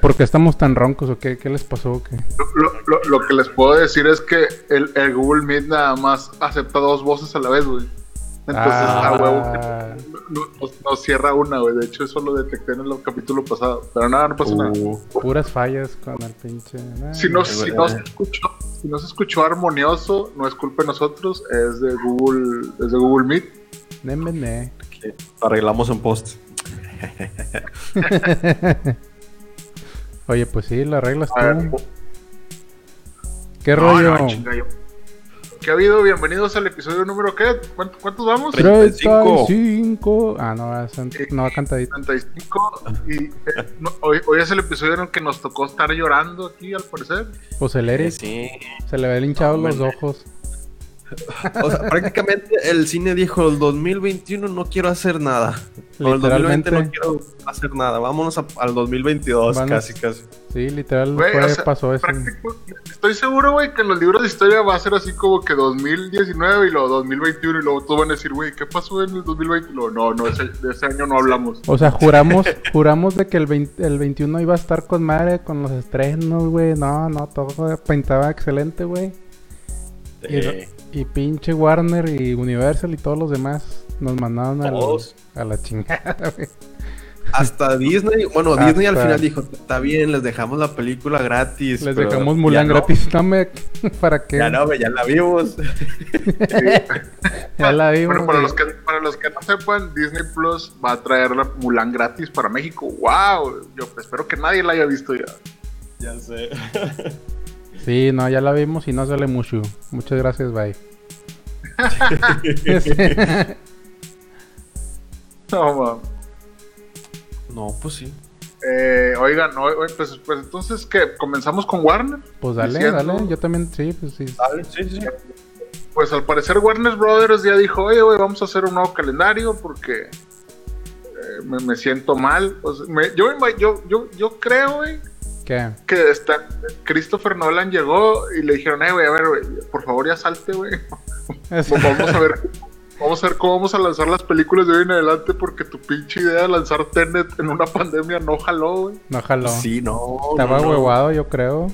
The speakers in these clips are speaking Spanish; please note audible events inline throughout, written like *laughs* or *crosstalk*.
Por qué estamos tan roncos o qué? ¿Qué les pasó o qué? Lo, lo- lo que les puedo decir es que el, el Google Meet nada más acepta dos voces a la vez, güey. Entonces, a huevo, Ah, no- nos, nos cierra una, güey. De hecho, eso lo detecté en el capítulo pasado. Pero nada, no pasa nada. Uh, puras fallas con el pinche. ah, Si no, eh, si, eh. no se escuchó, si no se escuchó armonioso, no es culpa de nosotros, es de Google, es de Google Meet. ne. arreglamos en post. *laughs* *laughs* Oye, pues sí, la reglas A ver, tú. ¿Qué no, rollo? no, yo- ¿Qué ha habido? Bienvenidos al episodio número ¿qué? ¿Cuánto- ¿Cuántos vamos? 35. 35. Ah, no, es an- no va cantadito. 35 y eh, no, hoy, hoy es el episodio en el que nos tocó estar llorando aquí al parecer. Pues el Eric Sí. se le ven hinchados No, los ojos. O sea, prácticamente el cine dijo, el 2021 no quiero hacer nada. O el 2020 Literalmente. no quiero hacer nada. Vámonos a- al 2022, Vámonos. casi, casi. Sí, literal Güey, fue- o sea, pasó eso. estoy seguro, güey, que en los libros de historia va a ser así como que 2019 y luego 2021 y luego todos van a decir, güey, ¿qué pasó en el 2020? Y luego, no, no, ese- de ese año no hablamos. O sea, juramos, *laughs* juramos de que el, 20 el 21 iba a estar con madre, con los estrenos, güey. No, no, todo pintaba excelente, güey. Y, Eh, y pinche Warner y Universal y todos los demás nos mandaron al- Todos. a la chingada, *laughs* güey. hasta Disney, bueno, Hasta- Disney al final dijo, está bien, les dejamos la película gratis. Les pero dejamos Mulan no. gratis. No me... *laughs* ¿Para qué? Ya no, güey, ya la vimos. *laughs* Ya la vimos, Bueno, para güey. los, que, para los que no sepan, Disney Plus va a traer la Mulan gratis para México. ¡Wow! Yo espero que nadie la haya visto ya. ya sé. Sí, no, ya la vimos y no sale mucho. Muchas gracias, bye. *laughs* No, mames. No, pues sí. Eh, oigan, no, pues, pues entonces, ¿qué? ¿Comenzamos con Warner? Pues dale, Diciendo- dale. Yo también, sí, pues sí. Dale, sí, sí. Pues al parecer Warner Brothers ya dijo, oye, güey, vamos a hacer un nuevo calendario porque eh, me, me siento mal. O sea, me- yo, yo, yo, yo creo, güey, ¿Qué? que está, Christopher Nolan llegó y le dijeron, eh, güey, a ver, güey, por favor ya salte, güey. Pues vamos a ver, vamos a ver cómo vamos a lanzar las películas de hoy en adelante porque tu pinche idea de lanzar Tenet en una pandemia no jaló, güey. No jaló. Sí, no. Estaba no, no. huevado, yo creo.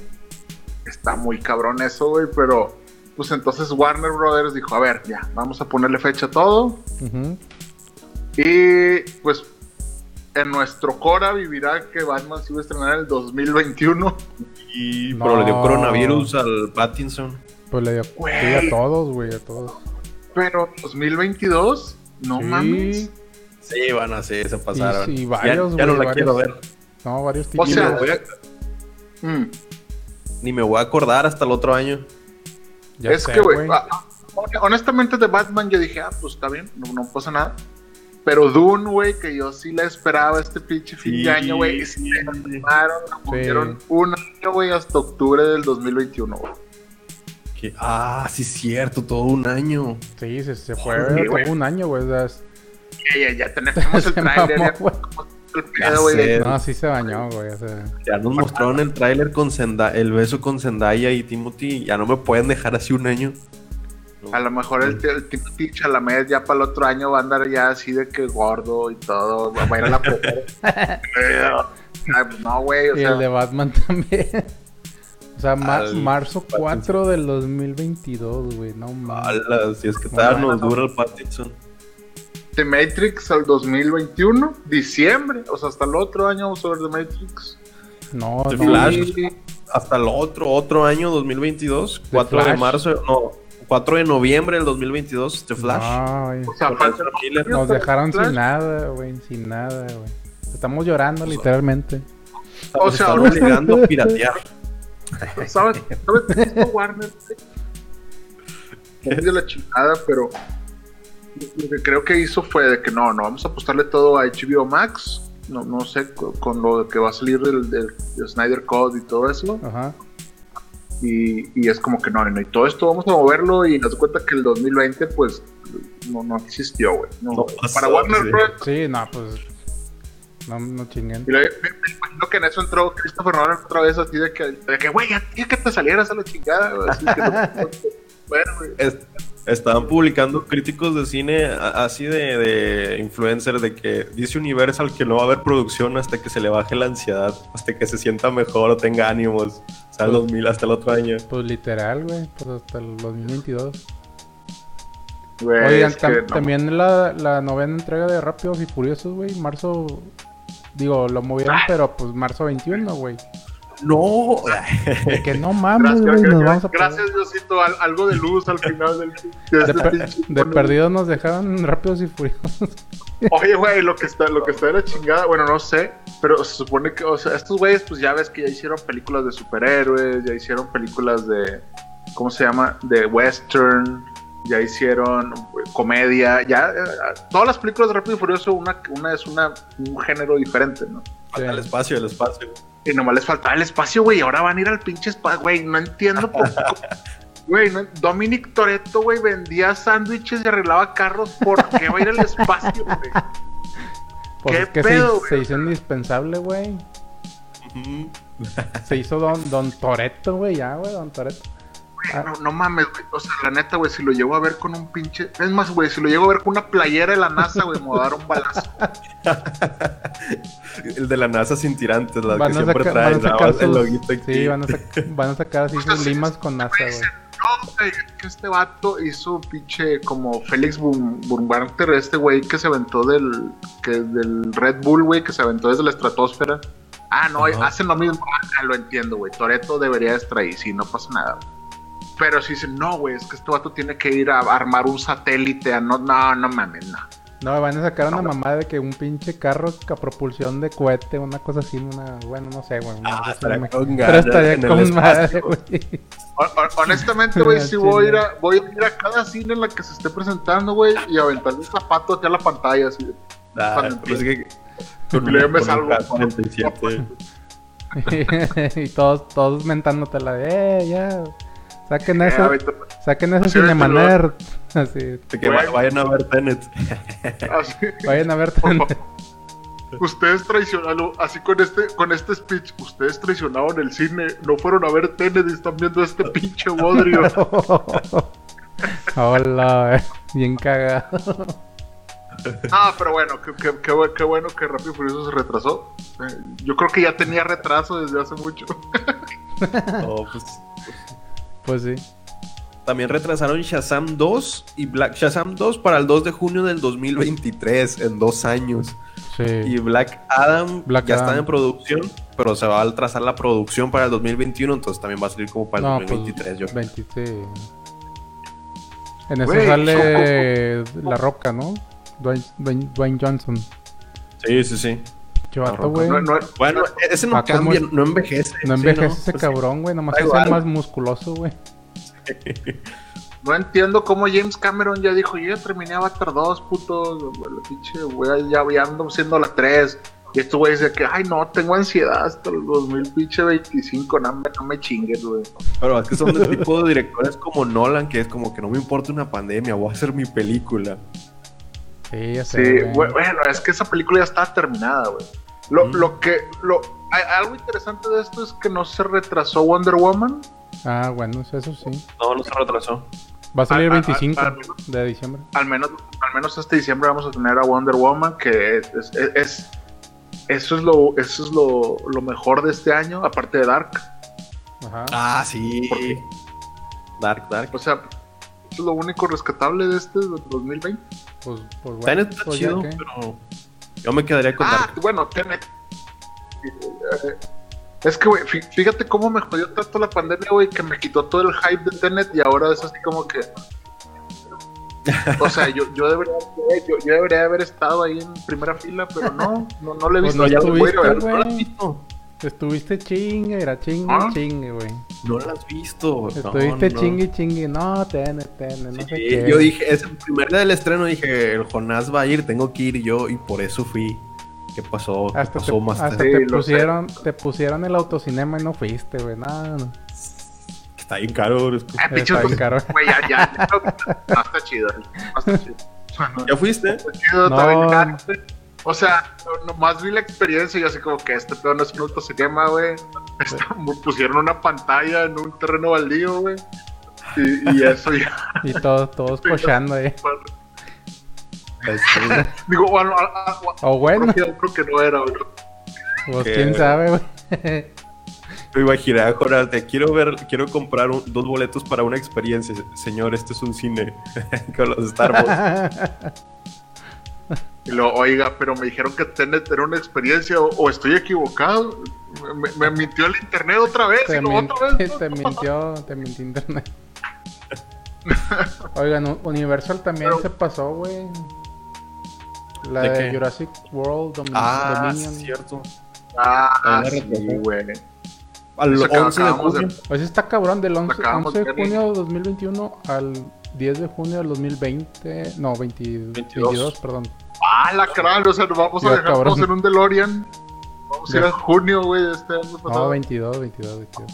Está muy cabrón eso, güey, pero pues entonces Warner Brothers dijo, a ver, ya, vamos a ponerle fecha a todo. Y pues en nuestro Cora vivirá que Batman se iba a estrenar en el 2021. Y No. pero le dio coronavirus al Pattinson. Pues le dio sí, a todos, güey, a todos. Pero 2022, no Sí. mames. Sí, van a sí, se pasaron. Y- y Ya- varios, ya, no güey, la quiero ver. varios. No, varios O tipos. Ni, sea- voy a, Mm. ni me voy a acordar hasta el otro año. Ya es sé, que, güey, ah, ah, honestamente de Batman yo dije, ah, pues está bien, no, no pasa nada. Pero Dune, güey, que yo sí la esperaba este pinche fin Sí. de año, güey, y sí la animaron, la pusieron un año, güey, hasta octubre del 2021, güey. Que- ah, sí, cierto, todo un año. Sí, se, se fue Joder, todo un año, güey. es- Ya, ya, ya tenemos *laughs* el trailer, mamó, ya Ya. No, sí se bañó, güey. o sea. Ya nos mostraron el tráiler con Zenda- el beso con Zendaya y Timothy. Ya no me pueden dejar así un año. A lo mejor el, el Timothy Chalamet ya para el otro año va a andar ya así de que gordo y todo. Va a ir a la *laughs* *laughs* pues no, güey. O Y sea, el de Batman también. O sea, ma- Al marzo Pattinson. 4 del 2022, güey. No mames. Si es que todavía nos dura el Pattinson. The Matrix al 2021, diciembre. O sea, hasta el otro año vamos a ver The Matrix. No, The no. Flash. Hasta el otro, otro año, 2022. 4 de Flash. marzo, no, 4 de noviembre del 2022, The Flash. No. O sea, Miller. Nos dejaron Flash. sin nada, güey. Sin nada, güey. Estamos llorando, literalmente. O sea, Están obligando a piratear. *laughs* ¿Sabes? ¿Sabes qué hizo Warner? de la chingada, pero lo que creo que hizo fue de que no, no vamos a apostarle todo a HBO Max. No, no sé, co- con, lo de que va a salir del, del- del Snyder Code y todo eso. Ajá. Y, y es como que no, no, y todo esto vamos a moverlo y nos das cuenta que el 2020 pues no, no existió, güey. No, No para Warner sí. Bros. Sí, no, pues. No, no chinguen. Y luego, me, me imagino que en eso entró Christopher Nolan otra vez así de que, de que güey, ya, ya que te salieras a la chingada, güey, así que no- bueno, güey. Est- estaban publicando críticos de cine así de, de influencer de que dice Universal que no va a haber producción hasta que se le baje la ansiedad, hasta que se sienta mejor o tenga ánimos. O sea, el 2000 hasta el otro año. Pues literal, güey. Pues hasta el 2022. Güey, Oigan, tam- no. también la, la novena entrega de Rápidos y Furiosos, güey. Marzo. Digo, lo Ah. movieron, pero pues marzo 21, güey. No, De que no *laughs* mames, Gracias, güey. Diosito, al- algo de luz al final del de De, este per- de perdido nos dejaron Rápidos y Furiosos. Oye, güey, lo que está, lo que está de la chingada, bueno, no sé, pero se supone que, o sea, estos güeyes, pues ya ves que ya hicieron películas de superhéroes, ya hicieron películas de, ¿cómo se llama? De western, ya hicieron eh, comedia, ya, eh, todas las películas de Rápido y Furioso, una, una es una, un género diferente, ¿no? falta el espacio, el espacio. Y nomás les faltaba el espacio, güey, ahora van a ir al pinche espacio, güey, no entiendo por qué. *laughs* Güey, no- Dominic Toretto, güey, vendía sándwiches y arreglaba carros. ¿Por qué va a ir al espacio, güey? Pues ¿Qué es que pedo, se, güey? se hizo indispensable, güey. Se hizo Don, don Toreto, güey, ya, güey, Don Toreto. Ah. No, no mames, güey. O sea, la neta, güey, si lo llego a ver con un pinche. Es más, güey, si lo llego a ver con una playera de la NASA, güey, me va a dar un balazo. *laughs* El de la NASA sin tirantes, la Van que a siempre sacar, trae van a sacar el loguito aquí. Sí, van a, sac- van a sacar así sus sí, limas con NASA, Güey, güey. No, güey, es que este vato hizo pinche como Félix Bum- Burbanter, este güey que se aventó del, que del Red Bull, güey, que se aventó desde la estratosfera. Ah, no, hacen lo mismo. Ah, lo entiendo, güey. Toreto debería estar ahí, sí, no pasa nada. Pero si dicen, no, güey, es que este vato tiene que ir a armar un satélite. A no, no, no mames, no. No, van a sacar una mamada de que un pinche carro a propulsión de cohete, una cosa así, una... Bueno, no sé, güey. Ah, me- Pero estaría con madre, güey. Hon- hon- Honestamente, güey, sí voy a, ir a, voy a ir a cada cine en la que se esté presentando, güey, y aventarle un zapato hacia la pantalla, así. de- Ah, Cuando pues es que con, Y luego me con un salgo. K-47. *laughs* y todos, todos mentándote la de, eh, ya. Saquen Eh, eso, saquen eso. *laughs* Así, que vayan a ver Tenet. *laughs* así. vayan a ver. Favor. Ustedes traicionaron, así con este, con este speech, ustedes traicionaron el cine, no fueron a ver Tenet y están viendo este *laughs* pinche bodrio. Hola, bien cagado. ah, pero bueno, qué, qué- qué bu- qué bueno que Rápido y Furioso se retrasó. Eh, yo creo que ya tenía retraso desde hace mucho. Oh, pues, Pues sí. También retrasaron Shazam 2 y Black Shazam 2 para el 2 de junio del 2023, en dos años. Sí. Y Black Adam Black ya Adam. está en producción, pero se va a atrasar la producción para el 2021, entonces también va a salir como para el no, 2023. yo. pues 20, sí. En eso Güey, sale La Roca, ¿no? Dwayne, Dwayne- Dwayne Johnson. Sí, sí, sí. Güey. No, No, no- Bueno, ese no Ah, ¿cómo cambia, es? no envejece. envejece ¿no? ese Pues sí. cabrón, güey. Nomás hace igual. más musculoso, güey. *laughs* No entiendo cómo James Cameron ya dijo, yo ya terminé Avatar 2, puto, la pinche, güey, ya, ya ando siendo la 3. Y estos güeyes dice que, ay, no, tengo ansiedad hasta el 2025, no, me- no me chingues, güey. Pero es que son del tipo de directores como Nolan, que es como que no me importa una pandemia, voy a hacer mi película. Sí, ya sé. Sí, güey. bueno, es que esa película ya estaba terminada, güey. Lo, Mm. lo que, lo, hay- algo interesante de esto es que no se retrasó Wonder Woman. Ah, bueno, eso sí. No, no se retrasó. Va a salir el Ah, ah, 25 ah, de diciembre. Al menos, al menos este diciembre vamos a tener a Wonder Woman, que es, es- es- es- eso es lo, eso es lo, lo mejor de este año, aparte de Dark. Ajá. Ah, sí. Dark, Dark. O sea, eso es lo único rescatable de este de 2020. Pues, pues bueno. Tenet está pues chido, que- pero yo me quedaría con Ah, Dark. bueno, Tenet. Eh, Es que, güey, fí- fíjate cómo me jodió tanto la pandemia, güey, que me quitó todo el hype de Tenet y ahora es así como que. *laughs* O sea, yo, yo, debería, yo, yo debería haber estado ahí en primera fila, pero no, no, no le he Pues visto. no ya lo voy. Estuviste chingue, era chingue, ¿Ah? chingue, güey. No la has visto. Estuviste no, no. chingui chingui. No, ten, ten, no sé Sí, qué. yo dije, es el primer día del estreno, dije, el Jonás va a ir, tengo que ir yo, y por eso fui. ¿Qué pasó? ¿Qué Hasta, te, pasó más hasta tarde? te sé. pusieron, te pusieron el autocinema y no fuiste, güey. No, no. Que Está bien caro. Ah, pinche Está bien caro. Güey, ya, ya. ya no, está chido. No está chido. ¿Ya fuiste? Está chido, No. está bien caro. O sea, no- nomás vi la experiencia y así como que este pedo no es un autocinema, güey. Esto- Pusieron una pantalla en un terreno baldío, güey. Y, y eso ya. Y todos, todos *laughs* cochando ahí. Este, Digo, bueno, a- a- a- O bueno, creo que no era, güey. pues quién sabe, güey. Me imaginé te quiero ver, quiero comprar un- dos boletos para una experiencia. Señor, este es un cine *laughs* con los Star Wars. *laughs* Y lo, oiga, pero me dijeron que Tenet era una experiencia, o, o estoy equivocado. Me, me mintió el internet otra vez, Te, y lo min- otra vez. *laughs* te mintió, te mintió internet. *laughs* Oigan, Universal también Pero- se pasó, güey. La ¿De de, qué? Jurassic World Domin- Ah, Dominion. sí, cierto. Ah, sí, güey. Al Eso que 11 de acabamos de- junio. Pues está cabrón, del 11, acabamos 11 de junio de 2021 al 10 de junio del 2020. No, 20 22. 22, perdón. Ah, la cara, o sea, nos vamos a dejar cabrón. todos en un DeLorean. Vamos a ir a junio, güey, de este año No, pasado. 22, 22, 22.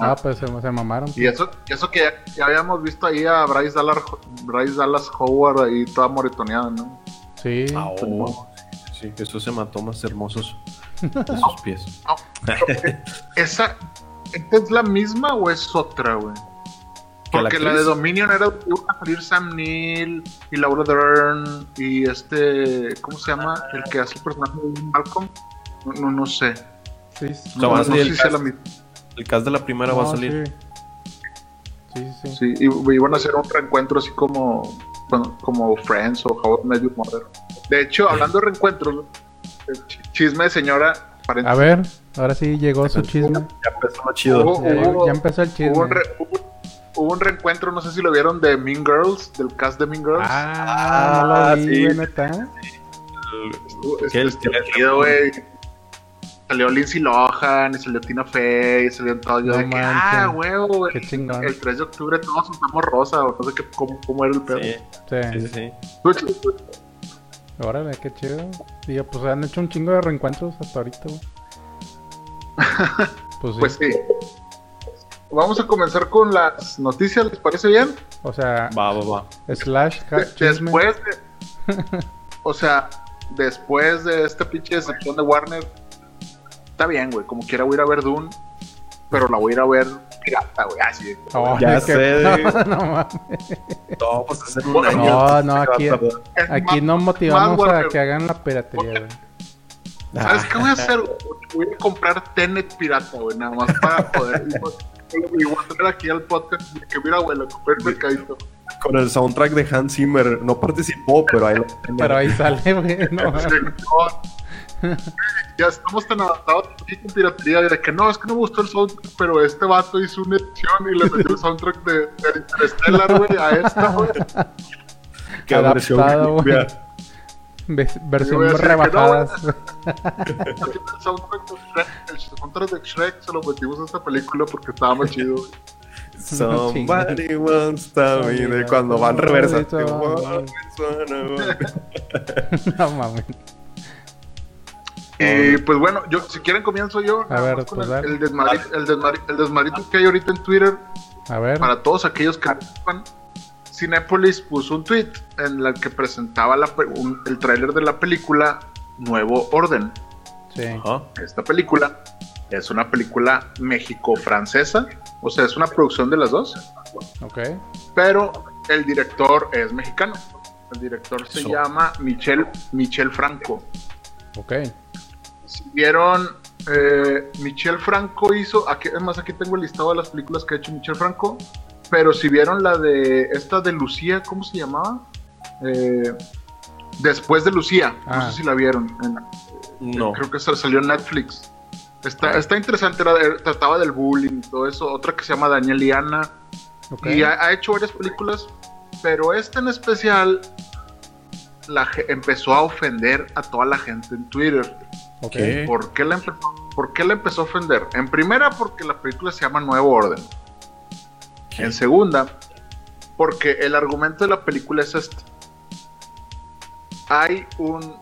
Ah. Ah, pues se, se mamaron. y eso, eso que ya, ya habíamos visto ahí a Bryce Dallas, Bryce Dallas Howard ahí toda moretoneada, ¿no? Sí. Ah, oh, sí, esos hematomas hermosos *laughs* de sus pies. No, esa, ¿esta es la misma o es otra, güey? ¿Que la Porque la, de? Dominion era iba a salir Sam Neill y Laura Dern y este, ¿cómo se llama? El que hace el personaje de Malcolm. No, no, no sé. Sí, sí. van no, no salir sé el la cast. misma. El cast de la primera va a salir. Sí, sí, sí. sí. Y iban a hacer un reencuentro así como, como Friends o How Your Mother. De hecho, hablando de reencuentros, chisme de señora. A ver, ahora sí llegó su chisme. Ya empezó lo chido. Hubo- Ya, hubo- ya empezó el chisme. Hubo un, re- hubo- hubo un reencuentro, no sé si lo vieron, de Mean Girls, del cast de Mean Girls. Ah, no Ah, lo vi, sí. neta. ¿Qué? chido, güey. Salió Lindsay Lohan, y salió Tina Fey, y salió todo. Yo No de que, manches. ah, huevo, güey. Qué chingón. El 3 de octubre todos usamos rosa, o no sé qué, cómo, cómo era el pedo. Sí, sí, Sí. sí. Órale, qué chido. Digo, pues han hecho un chingo de reencuentros hasta ahorita, güey. *laughs* Pues sí. Pues sí. Vamos a comenzar con las noticias, ¿les parece bien? O sea, Va, va, va. slash De- ha- chisme. después de. *laughs* o sea, después de esta pinche decepción de Warner, está bien, güey. Como quiera voy a ir a ver Dune, pero la voy a ir a ver pirata, güey. Así. Oh, Ya es que- sé. No, *laughs* no mames. No, pues hacer un No, año. no, aquí-. Es Aquí más- no motivamos más a que hagan la piratería, güey. ¿Sabes qué voy a hacer? Voy a comprar Tenet pirata, güey, nada más para poder. *laughs* Y voy a traer aquí al podcast de que mira, güey, lo compré en mercadito. Con el soundtrack de Hans Zimmer. No participó, pero ahí lo. Pero ahí sale, güey. *laughs* No, ya estamos tan adaptados aquí con piratería de que no, es que no me gustó el soundtrack, pero este vato hizo una edición y le metió el soundtrack de, de Interstellar, güey, a esta, güey. Qué adaptado, güey. Versión no, rebajadas. El *laughs* soundtrack de Shrek, se lo metimos a esta película porque estaba más chido. Somebody wants to be de cuando van reversa. no mames. Y pues bueno, yo si quieren comienzo yo. ver, con pues el, el, el, el desmadrito que hay ahorita en Twitter A ver. para todos aquellos que no sepan, Cinepolis puso un tweet en el que presentaba la pe- un- el tráiler de la película Nuevo Orden. Sí. Ajá. Esta película es una película México-francesa, o sea, es una producción de las dos, Ok. pero el director es mexicano. El director se llama Michel, Michel Franco. Ok. Si vieron, eh, Michel Franco hizo, aquí, además aquí tengo el listado de las películas que ha hecho Michel Franco, pero si vieron la de esta de Lucía, ¿cómo se llamaba? Eh, Después de Lucía, Ah. no sé si la vieron, en- No. creo que sa- salió en Netflix. Está, Ah. está interesante, era- trataba del bullying y todo eso. Otra que se llama Daniel y Ana, Ok. y ha, ha hecho varias películas, pero esta en especial la, empezó a ofender a toda la gente en Twitter. Ok. ¿Qué? ¿Por qué la ¿Por qué le empezó a ofender? En primera, porque la película se llama Nuevo Orden. En segunda, porque el argumento de la película es este. Hay un...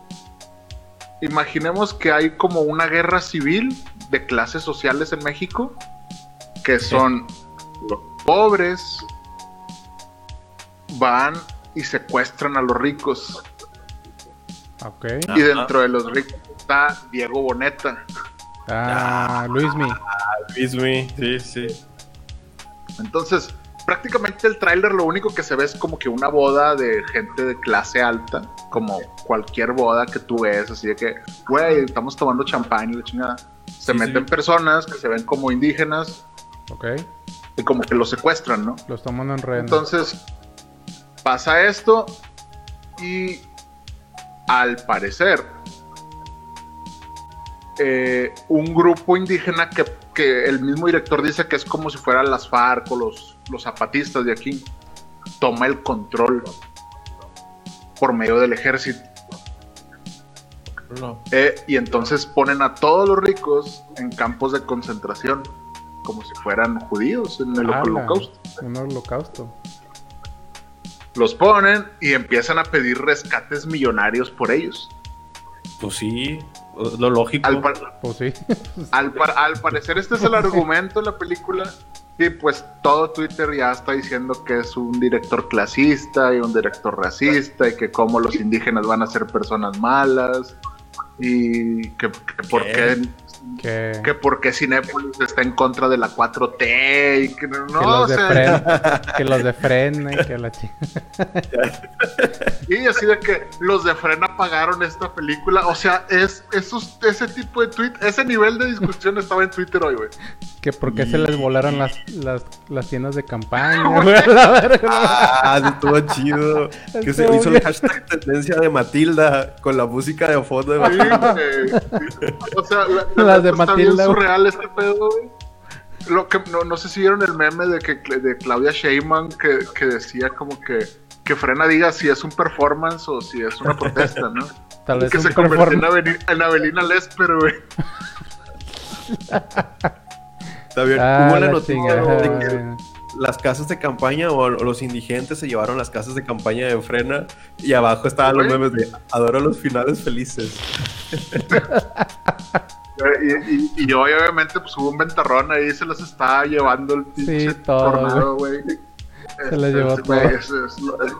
Imaginemos que hay como una guerra civil de clases sociales en México, que son los pobres, van y secuestran a los ricos. Ok. Y dentro de los ricos está Diego Boneta. Ah, Luismi. Luismi, sí, sí. Entonces, prácticamente el tráiler lo único que se ve es como que una boda de gente de clase alta, como cualquier boda que tú ves, así de que, güey, estamos tomando champán y la chingada. Se Sí, meten sí. personas que se ven como indígenas Ok. y como que los secuestran, ¿no? Los toman en rehén. Entonces, pasa esto y al parecer, eh, un grupo indígena que, que el mismo director dice que es como si fueran las FARC o los, los zapatistas de aquí, toma el control por medio del ejército. No. Eh, y entonces ponen a todos los ricos en campos de concentración, como si fueran judíos en el holocausto. Un holocausto. Los ponen y empiezan a pedir rescates millonarios por ellos. Pues sí, lo lógico. Al, par- Pues sí. *laughs* al par- al parecer este es el *laughs* argumento de la película y pues todo Twitter ya está diciendo que es un director clasista y un director racista y que cómo los indígenas van a ser personas malas y que, que por ¿Qué? Qué que, que por qué Cinépolis está en contra de la 4T y que no, que los o de sea, Fren, *laughs* que los de Fren, eh, que la chi- y así de que los de Frena pagaron esta película, o sea, es esos, ese tipo de tweet, ese nivel de discusión estaba en Twitter hoy, güey. que por qué se les volaron las, las, las tiendas de campaña, *laughs* güey. Ah, estuvo chido. Que se hizo el hashtag tendencia de Matilda con la música de fondo de Matilda. O sea, la, la Las de está bien Matilda, güey. surreal este pedo, güey. Lo que, no, no sé si vieron el meme de que de Claudia Sheinbaum que, que decía como que que Frena diga si es un performance o si es una protesta, ¿no? *laughs* Tal vez que se convirtió en. Aveni- en Avelina Lesper, güey. Está bien. Ah, Hubo la la noticia chingada, de que. Las casas de campaña o, los indigentes se llevaron las casas de campaña de frena y abajo estaban los memes de adoro los finales felices. *laughs* Y, y, y hoy obviamente pues hubo un ventarrón ahí, se los estaba llevando el pinche todo, tornado, güey. Se les llevó Este, todo. es- es- es-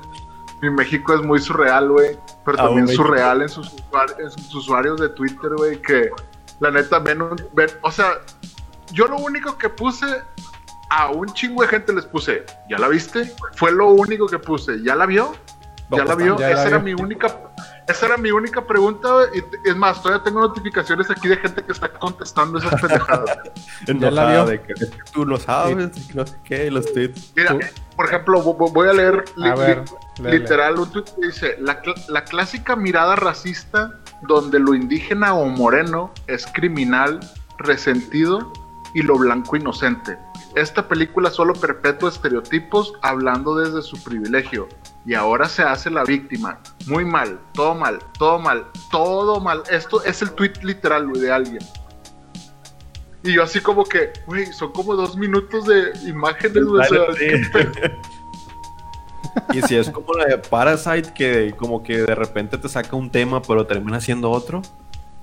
mi México es muy surreal, güey. Pero Ah, también México. surreal en sus, en sus usuarios de Twitter, güey, que la neta ven un... ven- o sea, yo lo único que puse... A un chingo de gente les puse, ¿ya la viste? Fue lo único que puse, ¿ya la vio? ¿Ya la pues, vio? ya la Esa era vio. mi única esa era mi única pregunta, es más, todavía tengo notificaciones aquí de gente que está contestando esas pendejadas. *laughs* Enojada vio? de que "Es que tú no sabes, no sé qué, los tweets. Mira, Tú- por ejemplo, vo- vo- voy a leer li- A ver, li- léele. literal un tweet que dice, la, cl- la clásica mirada racista donde lo indígena o moreno es criminal, resentido y lo blanco inocente. Esta película solo perpetúa estereotipos hablando desde su privilegio y ahora se hace la víctima. Muy mal, todo mal, todo mal, todo mal. Esto es el tweet literal, güey, de alguien. Y yo así como que, güey, son como dos minutos de imágenes, güey. o sea, *laughs* Y si es como la de Parasite, que como que de repente te saca un tema, pero termina siendo otro.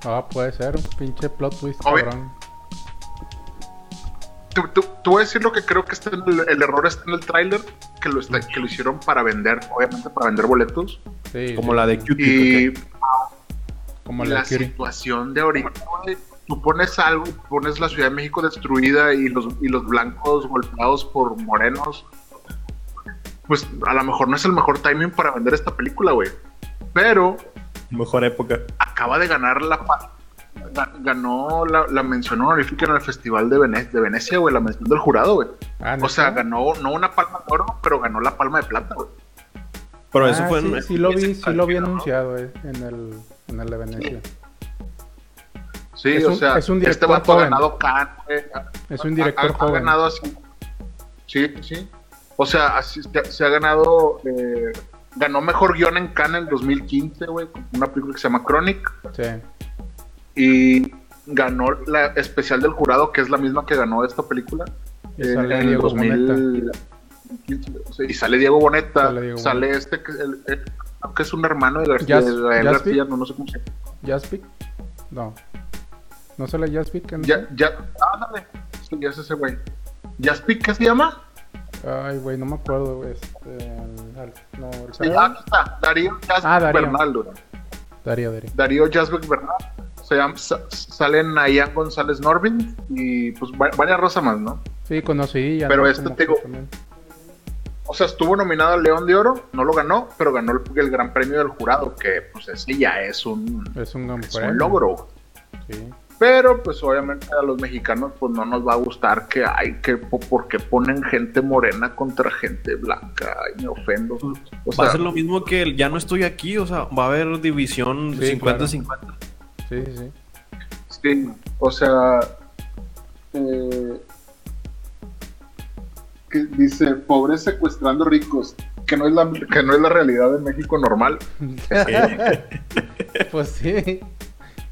Ah, puede ser, un pinche plot twist, Obvio. cabrón. Te, te- te voy a decir lo que creo que está en el, el error está en el tráiler, que lo está, que lo hicieron para vender, obviamente para vender boletos. Sí, Como sí, la de Cutie. Y como la la situación de ahorita, tú pones algo, pones la Ciudad de México destruida y los, y los blancos golpeados por morenos, pues a lo mejor no es el mejor timing para vender esta película, güey. Pero Mejor época. acaba de ganar la ganó la, la mención honorífica en el Festival de, Vene- de Venecia, güey, la mención del jurado, güey. Ah, O sea, ganó no una palma de oro, pero ganó la palma de plata, güey. Pero eso Ah, fue sí, en- sí lo vi, sí lo vi anunciado eh, en el en el de Venecia. Sí, Es o un- sea, es un este director vato ha ganado Cannes, güey. Es un director ha, ha joven. ganado así. Sí, sí. O sea, así se, se ha ganado. eh, ganó mejor guion en Cannes en el 2015, güey, con una película que se llama Chronic. Sí. Y ganó la especial del jurado, que es la misma que ganó esta película. Y sale Diego Y sale Diego Boneta. Sale Diego Sale este que, el- el- que es un hermano de García, Jas- de Jaspic. García, no, no sé cómo se llama. ¿Jaspic? No. ¿No sale Jaspic? en Ya, ya, ándale. Sí, ya es ese güey. ¿Jaspic qué se llama? Ay, güey, no me acuerdo, güey. Este, no, el- Sí, ah, está. Darío Jaspic Ah, Darío. Bernal, güey. Darío, Darío. Darío Jasbeck Bernal. Se llama, salen Nayan González Norvin y pues va- varias rosas más, ¿no? Sí, conocí. ya Pero no, este te digo-. O sea, estuvo nominado al León de Oro, no lo ganó, pero ganó el, el Gran Premio del Jurado, que pues ese ya es un, Es un gran es premio. un logro. Sí. Pero pues obviamente a los mexicanos pues no nos va a gustar que hay que po- porque ponen gente morena contra gente blanca. Ay, me ofendo. O va sea, a ser lo mismo que el ya no estoy aquí, o sea, va a haber división Sí, 50-50. Sí, sí, sí. Sí, o sea, eh, que dice pobres secuestrando ricos, que no es la que no es la realidad de México normal. *laughs* Pues sí.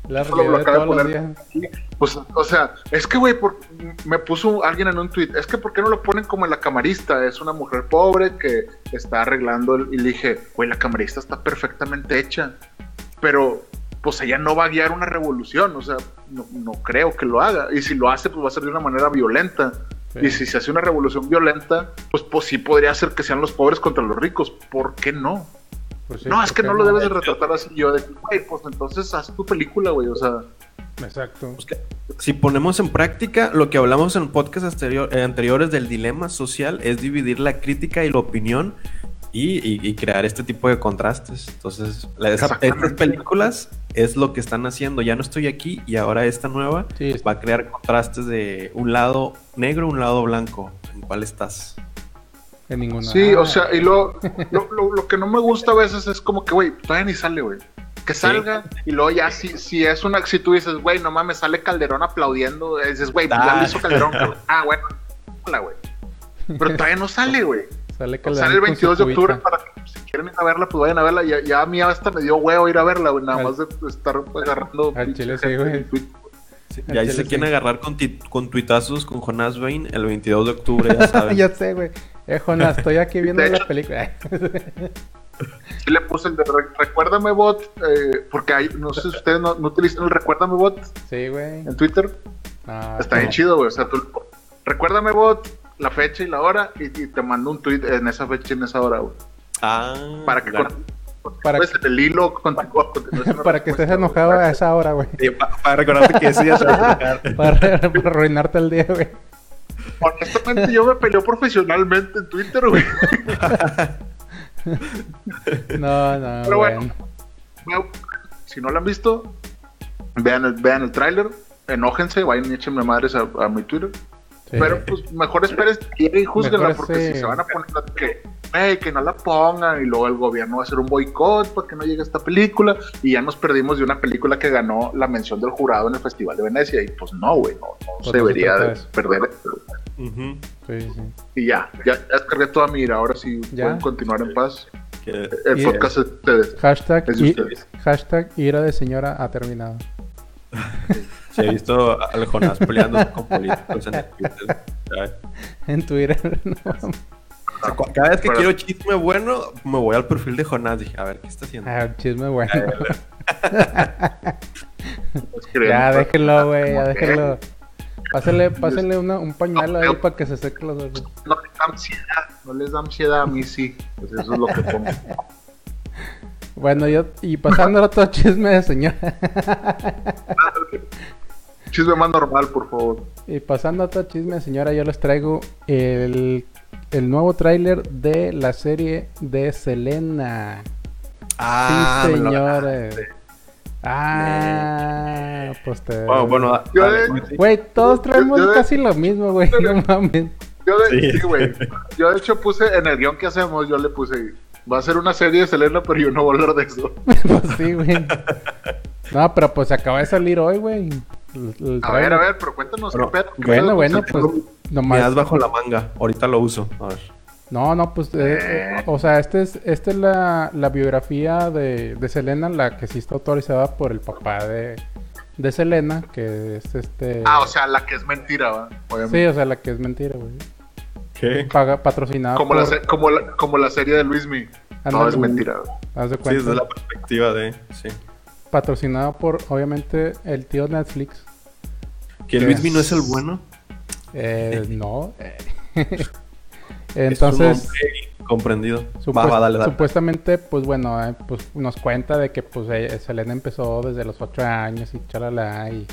La Solo lo realidad de acaba de todos los días. Pues, o sea, es que, güey, por- me puso alguien en un tweet, es que ¿por qué no lo ponen como en la camarista? Es una mujer pobre que está arreglando, el- y le dije, güey, la camarista está perfectamente hecha, pero pues ella no va a guiar una revolución, o sea, no, no creo que lo haga, y si lo hace, pues va a ser de una manera violenta. Sí. Y si se hace una revolución violenta, pues, pues sí podría ser que sean los pobres contra los ricos. ¿Por qué no? Pues sí, no, es que ¿por no lo debes de retratar así. Yo de, güey, pues entonces haz tu película, güey. O sea, Exacto. Pues que- si ponemos en práctica lo que hablamos en podcasts anterior- eh, anteriores del dilema social, es dividir la crítica y la opinión y, y- y crear este tipo de contrastes. Entonces, la- esa- estas películas es lo que están haciendo. Ya no estoy aquí y ahora esta nueva Sí, va a crear contrastes de un lado negro, un lado blanco. ¿En cuál estás? en ninguna. sí, Ah, o sea, y lo, *laughs* lo, lo- lo que no me gusta a veces es como que, güey, todavía ni sale, güey. Que salga y luego ya, si, si es una, si tú dices, güey, no mames, sale Calderón aplaudiendo, dices, güey, ya Ah. lo hizo Calderón, cabrón. Ah, bueno, hola, güey. Pero todavía no sale, güey. Sale, Sale el con 22 su de octubre para que si quieren ir a verla, pues vayan a verla. Ya, ya a mí hasta me dio huevo ir a verla, güey, nada Al- más de estar agarrando. al chile sí, güey. Sí, ya chile se sí. quieren agarrar con, ti- con tuitazos con Jonás Bain el 22 de octubre, ya *laughs* saben. ya sé, güey. Eh, Jonas, estoy aquí viendo la película. *laughs* Sí le puse el de re- Recuérdame Bot, eh, porque hay, no sé si ustedes no, no utilizan el Recuérdame Bot sí, güey. en Twitter. Ah, Está bien no. chido, güey. O sea, tú, Recuérdame Bot, la fecha y la hora, y, y te mando un tweet en esa fecha y en esa hora, güey. Ah, Para que claro. con- Para pues, que- el hilo *laughs* una Para que estés enojado a esa hora, güey. Sí, pa- para recordarte que tocar. *laughs* Para, para arruinarte el día, güey. Honestamente, yo me peleo profesionalmente en Twitter, güey. *laughs* No, no, Pero bueno. Si no lo han visto, vean el, vean el tráiler, enójense, vayan y échenme madres a, a mi Twitter. Sí. Pero pues mejor esperen y juzguenla, Mejor porque sí. si se van a poner que, "Ey, que no la pongan, y luego el gobierno va a hacer un boicot para que no llegue esta película, y ya nos perdimos de una película que ganó la mención del jurado en el Festival de Venecia, y pues no, güey, no, no Pues se debería de perder. Sí. Y ya, ya, ya descargué toda mi ira, ahora sí ¿Ya? pueden continuar en paz. El Y- podcast es de ustedes. Hashtag, Es de ustedes. hashtag ira de señora ha terminado. Sí, he visto al Jonás peleando con políticos en el Twitter. *laughs* En Twitter. *laughs* no mames. O sea, cu- cada vez que Pero- quiero chisme bueno, me voy al perfil de Jonás. Dije, a ver, ¿qué está haciendo? Ah, chisme bueno. Ya déjenlo, güey, ya déjenlo. Pásenle, pásenle una- un pañuelo ahí para que se seque los ojos. No les da ansiedad, no les da ansiedad a mí sí. Pues eso es lo que pongo. Bueno, yo, y pasando a otro *laughs* chisme de señora. Chisme más normal, por favor. Y pasando a otro chisme de señora, yo les traigo el, el nuevo tráiler de la serie de Selena. Ah, sí, señores. Ah, pues te... Bueno, bueno, Yo dale, de- sí. Güey, todos traemos yo casi lo mismo, güey. No mames. Yo de, Sí. sí, güey. *laughs* Yo de hecho puse en el guion que hacemos, yo le puse, va a ser una serie de Selena, pero yo no voy a hablar de eso. *laughs* pues sí, güey. No, pero pues acaba de salir hoy, güey. A ver, a ver, pero cuéntanos Pero- qué pedo. qué Bueno, pedo bueno, con pues Selena. Me das nomás. bajo la manga. Ahorita lo uso. A ver. No, no, pues, eh, eh, o sea, este es, esta es la, la biografía de, de Selena, la que sí está autorizada por el papá de, de Selena, que es este... Ah, o sea, la que es mentira, ¿va? Obviamente. Sí, o sea, la que es mentira, güey. ¿Qué? Paga, patrocinada Como, por... la, se- como, la, como la serie de Luismi. Todo Ándale. es mentira. güey. Haz de Sí, desde la perspectiva de. Sí. Patrocinada por, obviamente, el tío Netflix. Que Luismi no es el bueno. Eh, *laughs* no. es un Entonces, hombre comprendido. supuest- Va, va, dale, dale. supuestamente, pues bueno, eh, pues nos cuenta de que pues eh, Selena empezó desde los 8 años y chalala y,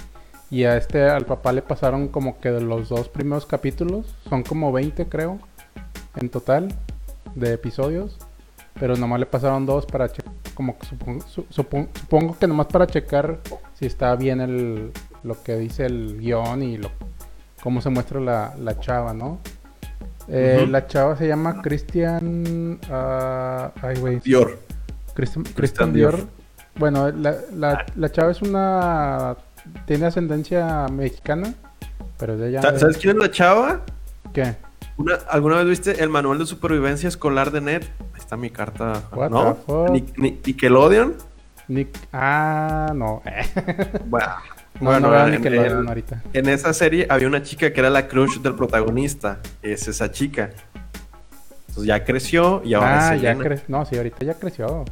y a este, al papá le pasaron como que de los dos primeros capítulos, son como 20 creo, en total, de episodios, pero nomás le pasaron dos para checar, como que supongo, su- supon- supongo que nomás para checar si está bien el, lo que dice el guion y lo, cómo se muestra la, la chava, ¿no? Eh. La chava se llama Christian. ah, ay, güey. Dior. Christian, Christian Christian Dior. Dior. Bueno, la, la, la chava es una. Tiene ascendencia mexicana, pero es de de- ¿Sabes quién es la chava? ¿Qué? Una- ¿Alguna vez viste el manual de supervivencia escolar de Ned? Ahí está mi carta. What ¿No? Nickelodeon. Nick. Ah, no. *laughs* Bueno, no, bueno, no en- Nickelodeon ahorita. En esa serie había una chica que era la crush del protagonista. Es esa chica. Entonces ya creció y ahora Ah, es ya. No, sí, ahorita ya creció.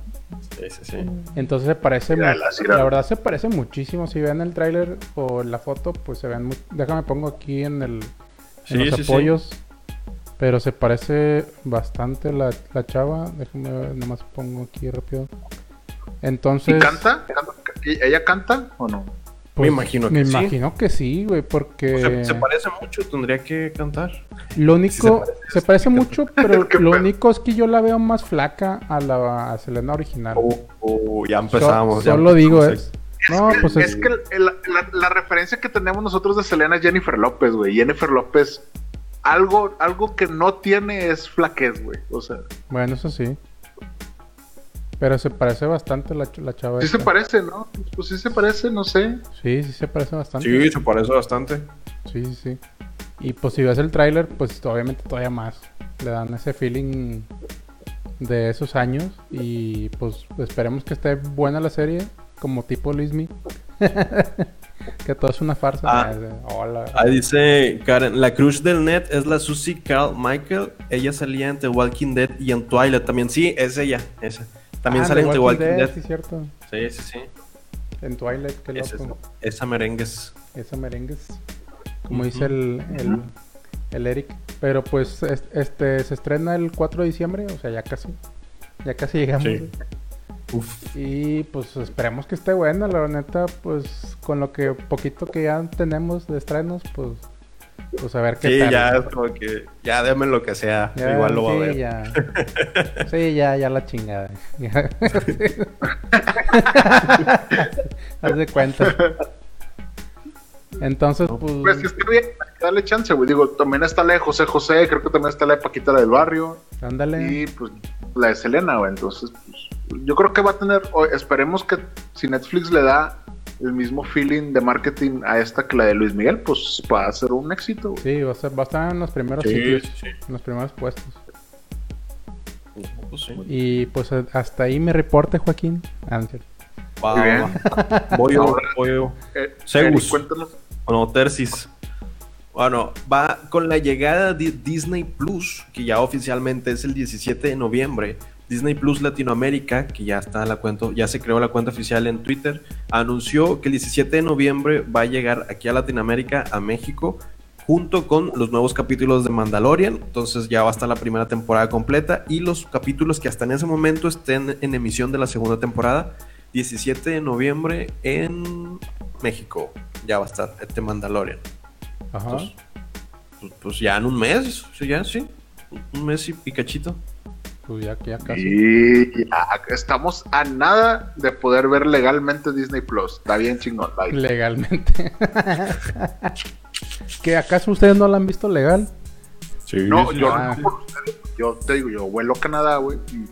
Sí, sí, sí. Entonces se parece. Mírala. La verdad se parece muchísimo. Si ven el tráiler o la foto, pues se ven. muy- Déjame pongo aquí en el. Sí, en los sí, sí. apoyos. Pero se parece bastante la, la chava. Déjame ver, nomás pongo aquí rápido. Entonces. ¿Y canta? ¿Canta? ¿Y ¿Ella canta o no? Pues, imagino que Me sí. imagino que sí, güey, porque. Se, se parece mucho, tendría que cantar. Lo único. Sí, se parece, mucho, pero *laughs* lo único es que yo la veo más flaca a la a Selena original. Uh, uh, ya empezamos. ya solo digo empezamos. es. No, pues es es. que el- la, la- la referencia que tenemos nosotros de Selena es Jennifer López, güey. Jennifer López, algo, algo que no tiene es flaquez, güey. O sea, Bueno, eso sí. Pero se parece bastante la, la chava. sí se parece, ¿no? Pues sí se parece, no sé. Sí, sí se parece bastante. Sí, se parece bastante. Sí, sí, sí. Y pues si ves el tráiler, pues obviamente todavía más. Le dan ese feeling de esos años. Y pues esperemos que esté buena la serie, como tipo Luismi. *laughs* que todo es una farsa. Ah. Hola. Ahí dice Karen, la crush del net es la Susie Carl Michael. Ella salía en The Walking Dead y en Twilight también. Sí, es ella, esa. También Ah, sale en The Walking Dead. Sí, cierto. Sí, sí, sí. En Twilight, qué Esa, loco. esa merengues. Esa merengues. Como dice el, el, el Eric. Pero pues es- este se estrena el 4 de diciembre, o sea, ya casi. Ya casi llegamos. Sí. Uf. Y pues esperemos que esté buena, la neta, pues con lo que poquito que ya tenemos de estrenos, pues pues a ver qué Sí, tal. ya es como que, ya déme lo que sea. Ya, Igual lo va sí, a ver. Ya. *laughs* Sí, ya, ya la chingada. *laughs* Ya. *laughs* Haz de cuenta. Entonces, pues. Pues sí, está bien, que darle chance, güey. Digo, también está la de José José, creo que también está la de Paquita la del barrio. ándale. Y pues la de Selena, güey. Entonces, pues, yo creo que va a tener, esperemos que si Netflix le da el mismo feeling de marketing a esta que la de Luis Miguel, pues va a ser un éxito, güey. Sí, va a, ser- va a estar en los primeros Sí, sitios, sí, sí. en los primeros puestos. Pues sí. Y pues hasta ahí mi reporte, Joaquín. Ah, Muy bien. va. Voy yo, voy yo. Eh, Segus. Eric, cuéntanos. Bueno, Tercis. Bueno, va con la llegada de Disney Plus, que ya oficialmente es el 17 de noviembre. Disney Plus Latinoamérica, que ya está la cuenta, ya se creó la cuenta oficial en Twitter, anunció que el 17 de noviembre va a llegar aquí a Latinoamérica, a México, junto con los nuevos capítulos de Mandalorian. Entonces ya va a estar la primera temporada completa y los capítulos que hasta en ese momento estén en emisión de la segunda temporada. 17 de noviembre en México. Ya va a estar este Mandalorian. Ajá. Pues, pues, pues ya en un mes, sí, ya sí. Un mes y picachito. Pues ya, ya casi. Y ya estamos a nada de poder ver legalmente Disney Plus. Está bien chingón. está bien. Legalmente. *laughs* ¿Que acaso ustedes no la han visto legal? Sí, No, yo Ah, no por ustedes. Yo te digo, yo vuelo a Canadá, güey. Mis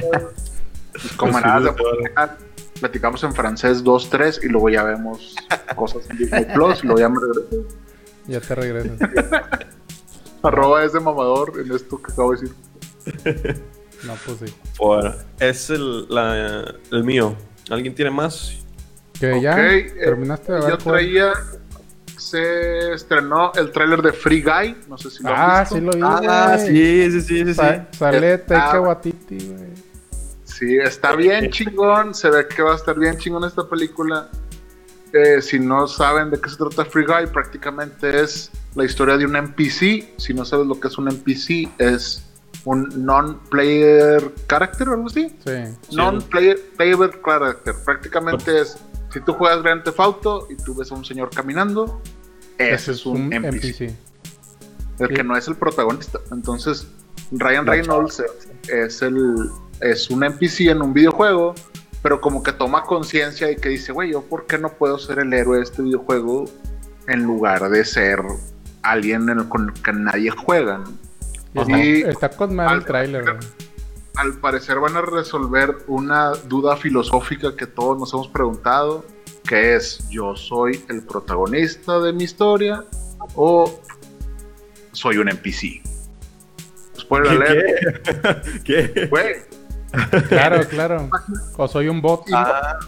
Pues camaradas de Portugal, platicamos en francés 2, 3 y luego ya vemos cosas en Disney Plus y luego ya me regreso. Ya te regresas. *laughs* Arroba es de mamador en esto que acabo de decir. No, pues sí. Bueno, es el, la- el mío. ¿Alguien tiene más? Que ya Ok, eh, terminaste de ver. Yo traía. Se estrenó el tráiler de Free Guy. No sé si lo Ah, has visto. sí lo vi. Ah, sí, sí, sí, sí. sí. Sa- sale Está- Taika Waititi, güey. Sí, está bien chingón. Se ve que va a estar bien chingón esta película. Eh, si no saben de qué se trata Free Guy, prácticamente es la historia de un NPC. Si no sabes lo que es un NPC, es un non-player character o algo así. Sí. Non-player playable character. Prácticamente es, si tú juegas Grand Theft Auto y tú ves a un señor caminando, ese es un, NPC, el Sí. que no es el protagonista. Entonces, Ryan Reynolds es el es un NPC en un videojuego, pero como que toma conciencia y que dice, güey, yo por qué no puedo ser el héroe de este videojuego en lugar de ser alguien en el- con el que nadie juega. ¿no? Y está, con mal el al- tráiler, güey. al parecer van a resolver una duda filosófica que todos nos hemos preguntado, que es, ¿yo soy el protagonista de mi historia o soy un NPC? Spoiler alert, ¿Qué? *laughs* ¿Qué? güey, Claro, claro. O soy un bot. Ah,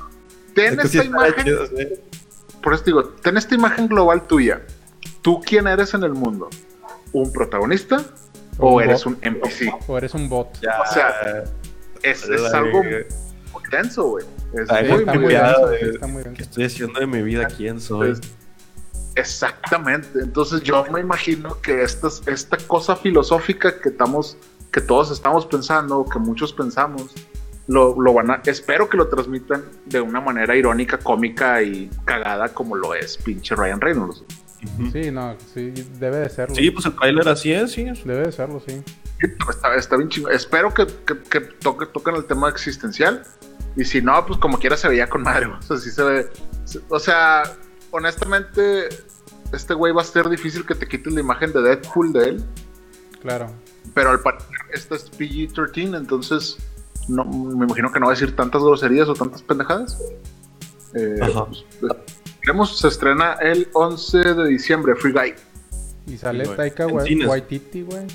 ten sí esta imagen, chido, sí. por eso te digo, ten esta imagen global tuya. ¿Tú quién eres en el mundo? ¿Un protagonista O eres bot. un NPC? O eres un bot. Ya. O sea, Es, algo muy tenso, güey. Es muy, está muy muy denso, eh. está muy ¿Qué denso. estoy haciendo de mi vida? ¿Quién soy? Exactamente. Entonces yo me imagino que esta, esta cosa filosófica que estamos, que todos estamos pensando, que muchos pensamos, lo, lo van a, espero que lo transmitan de una manera irónica, cómica y cagada como lo es pinche Ryan Reynolds. Sí, no, sí, debe de serlo. Sí, pues el trailer así es, sí. Debe de serlo, sí. Está, está bien chingón. Espero que, que, que toque, toquen el tema existencial. Y si no, pues como quiera se veía con madre. O sea, sí se ve. se- O sea, honestamente, este güey va a ser difícil que te quites la imagen de Deadpool de él. Claro. Pero al parecer esta es PG-13, entonces no, me imagino que no va a decir tantas groserías o tantas pendejadas. Eh, Ajá. pues, veremos, se estrena el 11 de diciembre, Free Guy. Y sale. Taika. Waititi, güey.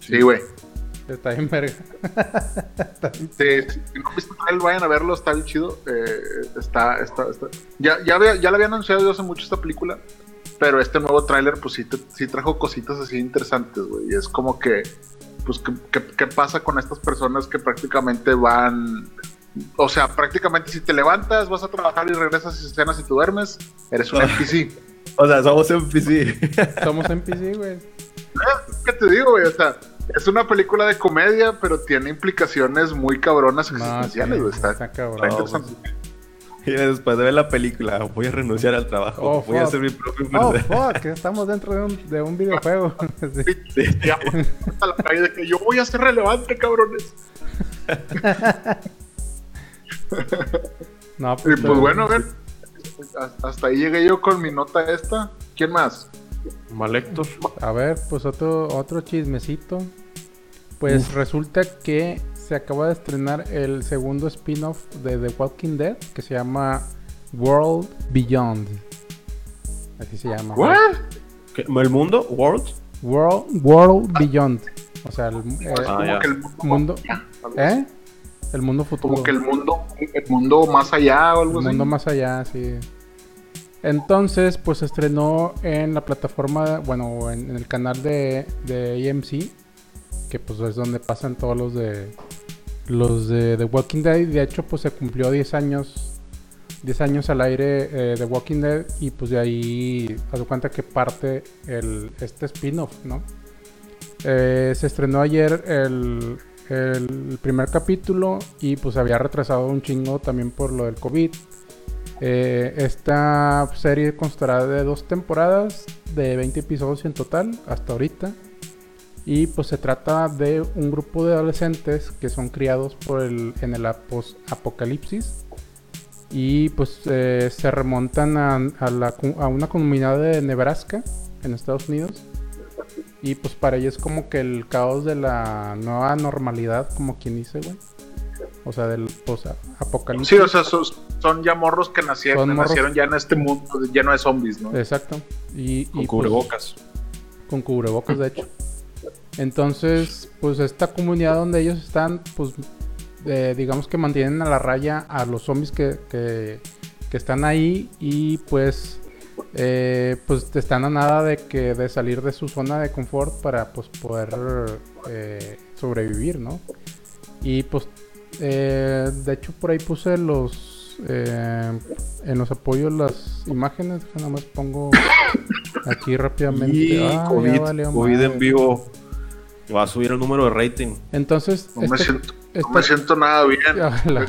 Sí, güey. Está bien verga. *laughs* Sí, si no trailer, vayan a verlo, está bien chido. Eh, está, está, está. Ya, ya, había, ya la había anunciado yo hace mucho esta película, pero este nuevo tráiler, pues sí, te- sí trajo cositas así interesantes, güey. Y es como que, pues, ¿qué, qué, qué pasa con estas personas que prácticamente van. O sea, prácticamente si te levantas, vas a trabajar y regresas y cenas y tú duermes, eres un *laughs* NPC. O sea, somos NPC. *laughs* Somos NPC, güey. ¿Qué te digo, güey? O sea, es una película de comedia, pero tiene implicaciones muy cabronas No, sí, existenciales, güey. Está, está cabrón. interesante. Y después de ver la película, voy a renunciar al trabajo. Oh, voy a fuck. hacer mi propio Oh, fuck, estamos dentro de un, de un videojuego. *laughs* Sí. Ya, a la calle de que yo voy a ser relevante, cabrones. *laughs* No, Y pues pero- bueno, a ver. hasta- Hasta ahí llegué yo con mi nota esta. ¿Quién más? Malector. A ver, pues otro, otro chismecito. Pues resulta que se acaba de estrenar el segundo spin-off de The Walking Dead que se llama World Beyond. Así se llama. ¿What? ¿Qué? ¿El mundo? ¿World? World, World Beyond. O sea, el, eh, Ah, el mundo. ¿Eh? El mundo futuro. Como que el mundo, el mundo más allá o algo El así. mundo más allá, sí. Entonces, pues se estrenó en la plataforma, bueno, en, en el canal de, de AMC, que pues es donde pasan todos los de los de The Walking Dead. Y de hecho, pues se cumplió 10 años, 10 años al aire eh, de Walking Dead y pues de ahí, haz de cuenta que parte el, este spin-off, ¿no? Eh, se estrenó ayer el, el primer capítulo y pues había retrasado un chingo también por lo del COVID. Eh, esta serie constará de dos temporadas de 20 episodios en total hasta ahorita. Y pues se trata de un grupo de adolescentes que son criados por el, en el apocalipsis. Y pues eh, se remontan a una comunidad de Nebraska en Estados Unidos. Y pues para ellos es como que el caos de la nueva normalidad, como quien dice, güey. O sea, del post-apocalipsis. Sí, o sea, son, son ya morros que nacieron, morros- nacieron ya en este mundo lleno de zombies, ¿no? Exacto. Y, Con y, cubrebocas. pues, con cubrebocas, de hecho. Entonces, pues esta comunidad donde ellos están, pues eh, digamos que mantienen a la raya a los zombies que, que que están ahí y pues eh, pues están a nada de que de salir de su zona de confort para pues poder eh, sobrevivir, ¿no? Y pues eh, de hecho por ahí puse los en los apoyos las imágenes, nada más pongo aquí rápidamente. Y Ah, COVID, en vivo. Va a subir el número de rating. Entonces, No me, este- no este- me siento nada bien. *laughs*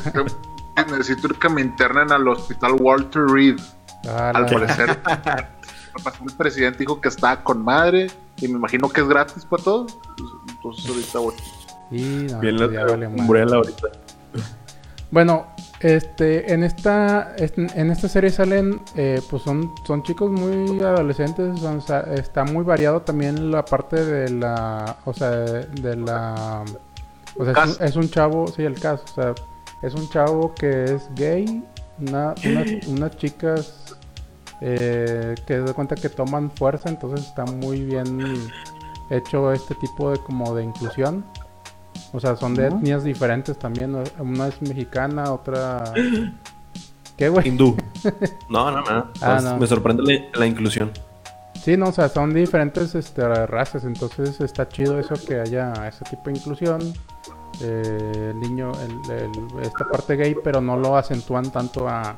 Este, Necesito que me internen al hospital Walter Reed. Ah, Al parecer, *laughs* el presidente dijo que estaba con madre y me imagino que es gratis para todos. Entonces ahorita voy. y no, Bien pues la. Umbrella ahorita. Bueno, este, en esta, en en esta serie salen, eh, pues son, son chicos muy adolescentes, son- o sea, está muy variado también la parte de la, o sea, de la, o sea, es un, Cast. es un chavo, sí, el caso, o sea, es un chavo que es gay, una, una- *gasps* unas chicas eh, que se da cuenta que toman fuerza, entonces está muy bien hecho este tipo de como de inclusión. O sea, son de etnias diferentes también. Una es mexicana, otra. *clears throat* ¿Qué, güey? Hindú. *laughs* No, no, no. Ah, Pues, no. Me sorprende la, la inclusión. Sí, no, o sea, son diferentes este, razas. Entonces está chido eso que haya ese tipo de inclusión. Eh, el niño, el- el- esta parte gay, pero no lo acentúan tanto a,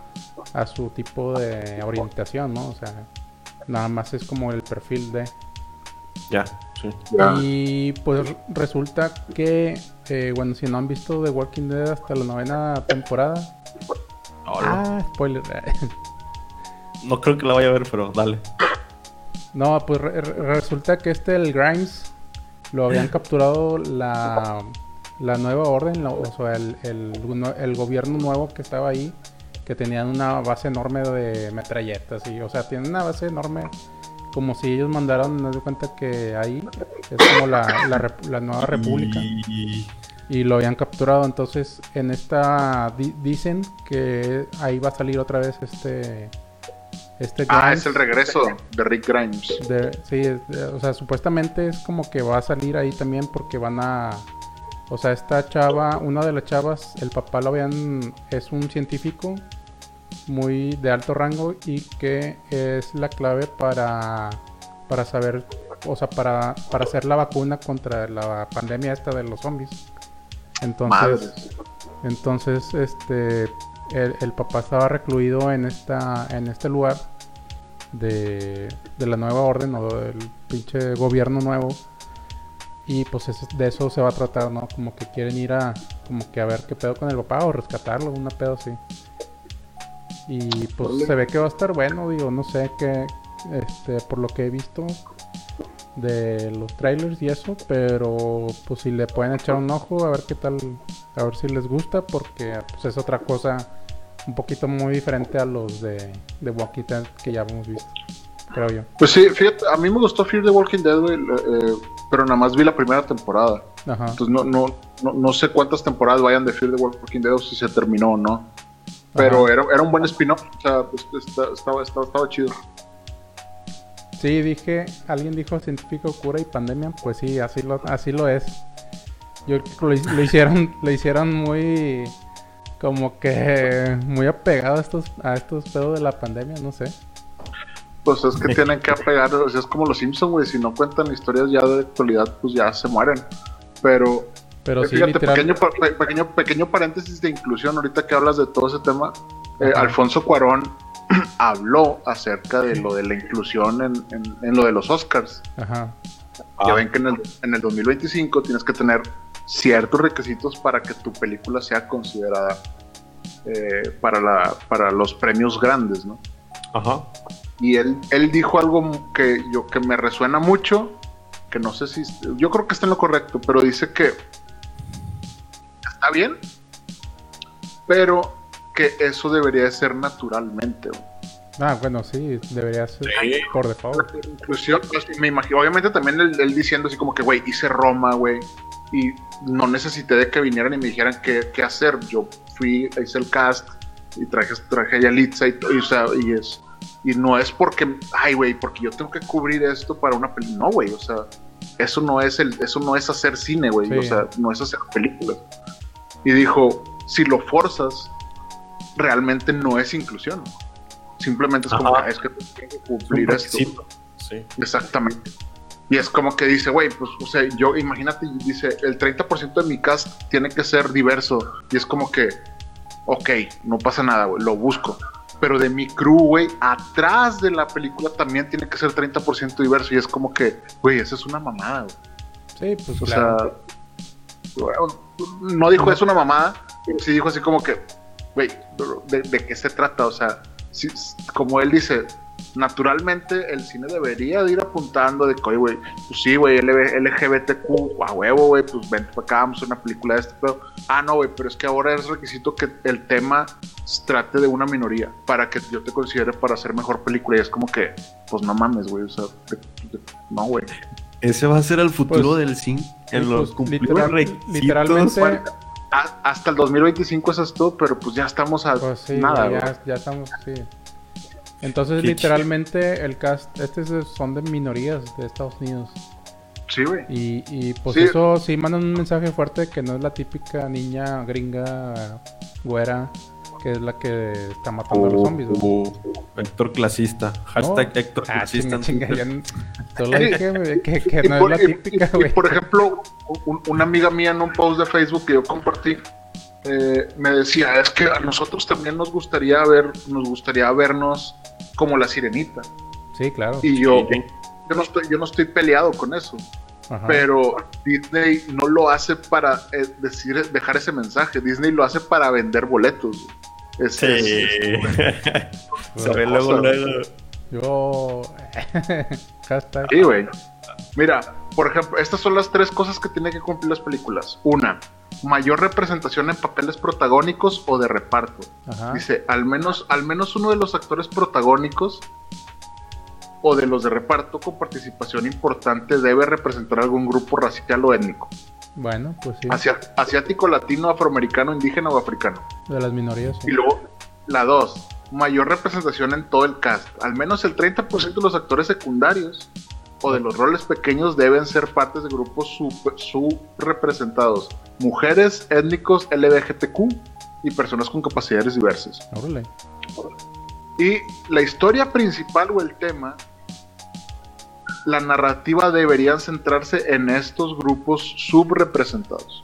a su tipo de orientación, ¿no? O sea, nada más es como el perfil de. Ya, sí. Y pues resulta que, eh, bueno, si no han visto The Walking Dead hasta la novena temporada. Hola. Ah, spoiler. *laughs* No creo que la vaya a ver, pero dale. No, pues re- re- resulta que este, el Grimes, lo habían capturado la, la nueva orden, la- o sea, el, el, el gobierno nuevo que estaba ahí, que tenían una base enorme de metralletas, y, o sea, tienen una base enorme, como si ellos mandaron, no de cuenta que ahí es como la, la, la nueva república. Y- y lo habían capturado. Entonces, en esta di- dicen que ahí va a salir otra vez este. Este Ah, Grimes es el regreso de Rick Grimes. de- sí, de- o sea, supuestamente es como que va a salir ahí también porque van a. O sea, esta chava, una de las chavas, el papá lo habían. Es un científico muy de alto rango y que es la clave para. Para saber. O sea, para, para hacer la vacuna contra la pandemia esta de los zombies. Entonces. Entonces, este, el, el papá estaba recluido en esta, en este lugar de, de la nueva orden o del pinche gobierno nuevo. Y pues es- de eso se va a tratar, ¿no? Como que quieren ir a, como que a ver qué pedo con el papá o rescatarlo, una pedo así. Y pues se ve que va a estar bueno, digo, no sé qué, este, por lo que he visto de los trailers y eso, pero pues si le pueden echar un ojo a ver qué tal, a ver si les gusta, porque pues es otra cosa un poquito muy diferente a los de, de Walking Dead que ya hemos visto, creo yo. Pues sí, fíjate, a mí me gustó Fear the Walking Dead, güey, eh, pero nada más vi la primera temporada. Ajá. Entonces no, no, no, no sé cuántas temporadas vayan de Fear the Walking Dead o si se terminó o no. Pero era, era un buen spin-off, o sea, pues, estaba, estaba, estaba chido. Sí, dije, alguien dijo científico, cura y pandemia, pues sí, así lo, así lo es. Yo lo, lo hicieron, lo hicieron muy, como que muy apegado a estos, a estos pedos de la pandemia, no sé. Pues es que tienen que apegar, o sea, es como los Simpsons, güey, si no cuentan historias ya de actualidad, pues ya se mueren. Pero, Pero eh, sí, fíjate, literal. pequeño, pe- pequeño, pequeño paréntesis de inclusión, ahorita que hablas de todo ese tema, eh. Alfonso Cuarón *clears throat* habló acerca de lo de la inclusión en, en- en lo de los Oscars. Ajá. Ya Ah, ven que en el, en el 2025 tienes que tener ciertos requisitos para que tu película sea considerada eh, para, la, para los premios grandes, ¿no? Ajá. Y él, él dijo algo que, yo, que me resuena mucho, que no sé si, yo creo que está en lo correcto, pero dice que está bien, pero que eso debería de ser naturalmente. Ah, bueno, sí, debería ser por default. Inclusión, pues, me imagino, obviamente también él, él diciendo así como que, güey, hice Roma, güey, y no necesité de que vinieran y me dijeran qué, qué hacer. Yo fui, hice el cast y traje, traje a Yalitza y, y, o sea, y es, y no es porque, ay, güey, porque yo tengo que cubrir esto para una película. No, güey, o sea, eso no es el, eso no es hacer cine, güey, Sí. o sea, no es hacer películas. Y dijo, si lo forzas, realmente no es inclusión. Simplemente es como, Ajá. que, es que tienes que cumplir esto. Sí. Exactamente. Y es como que dice, güey, pues, o sea, yo, imagínate, dice, el 30% de mi cast tiene que ser diverso. Y es como que, ok, no pasa nada, güey, lo busco. Pero de mi crew, güey, atrás de la película también tiene que ser 30% diverso. Y es como que, güey, esa es una mamada, güey. Sí, pues O claro. sea, no dijo es una mamada, pero sí dijo así como que, güey, ¿de, de qué se trata? O sea, sí, como él dice, naturalmente el cine debería de ir apuntando de que, oye, güey, pues sí, güey, LGBTQ, a huevo, güey, pues vente para acá, vamos a una película de este pedo. Ah, no, güey, pero es que ahora es requisito que el tema trate de una minoría para que yo te considere para hacer mejor película. Y es como que, pues no mames, güey, o sea, no, güey. Ese va a ser el futuro Pues, del cine. En los pues, cumplir literal- literalmente, a- hasta el 2025 eso es todo, pero pues ya estamos a pues sí, nada, güey, güey. ya, ya estamos, sí. Entonces, Qué literalmente, el cast, estos son de minorías de Estados Unidos. Sí, güey. Y, y pues Sí. eso sí mandan un mensaje fuerte que no es la típica niña gringa, güera, que es la que está matando a los zombies. güey. Uh, Héctor clasista. Hashtag No. Héctor Ah, clasista. chinga, chinga, ya no- Solo dije *laughs* güey, que, que Y no por, es la y- típica, y- y güey. por ejemplo, un- una amiga mía en un post de Facebook que yo compartí eh, me decía, es que a nosotros también nos gustaría ver, nos gustaría vernos como la sirenita. Sí, claro. Y yo, Sí. yo, no estoy, yo no estoy peleado con eso, Ajá. pero Disney no lo hace para eh, decir, dejar ese mensaje, Disney lo hace para vender boletos. Es, Sí. es- es- *laughs* Se ve luego, luego. Yo. *laughs* Hashtag. Sí, güey. Mira, por ejemplo, estas son las tres cosas que tienen que cumplir las películas. Una, mayor representación en papeles protagónicos o de reparto. Ajá. Dice, al menos, al menos uno de los actores protagónicos o de los de reparto con participación importante debe representar algún grupo racial o étnico. Bueno, pues sí. Asiático, latino, afroamericano, indígena o africano. De las minorías. sí. Y luego, la dos, mayor representación en todo el cast. Al menos el 30% de los actores secundarios o de los roles pequeños deben ser partes de grupos sub- subrepresentados. Mujeres, étnicos, LGBTQ y personas con capacidades diversas. Órale. Y la historia principal o el tema, la narrativa deberían centrarse en estos grupos subrepresentados.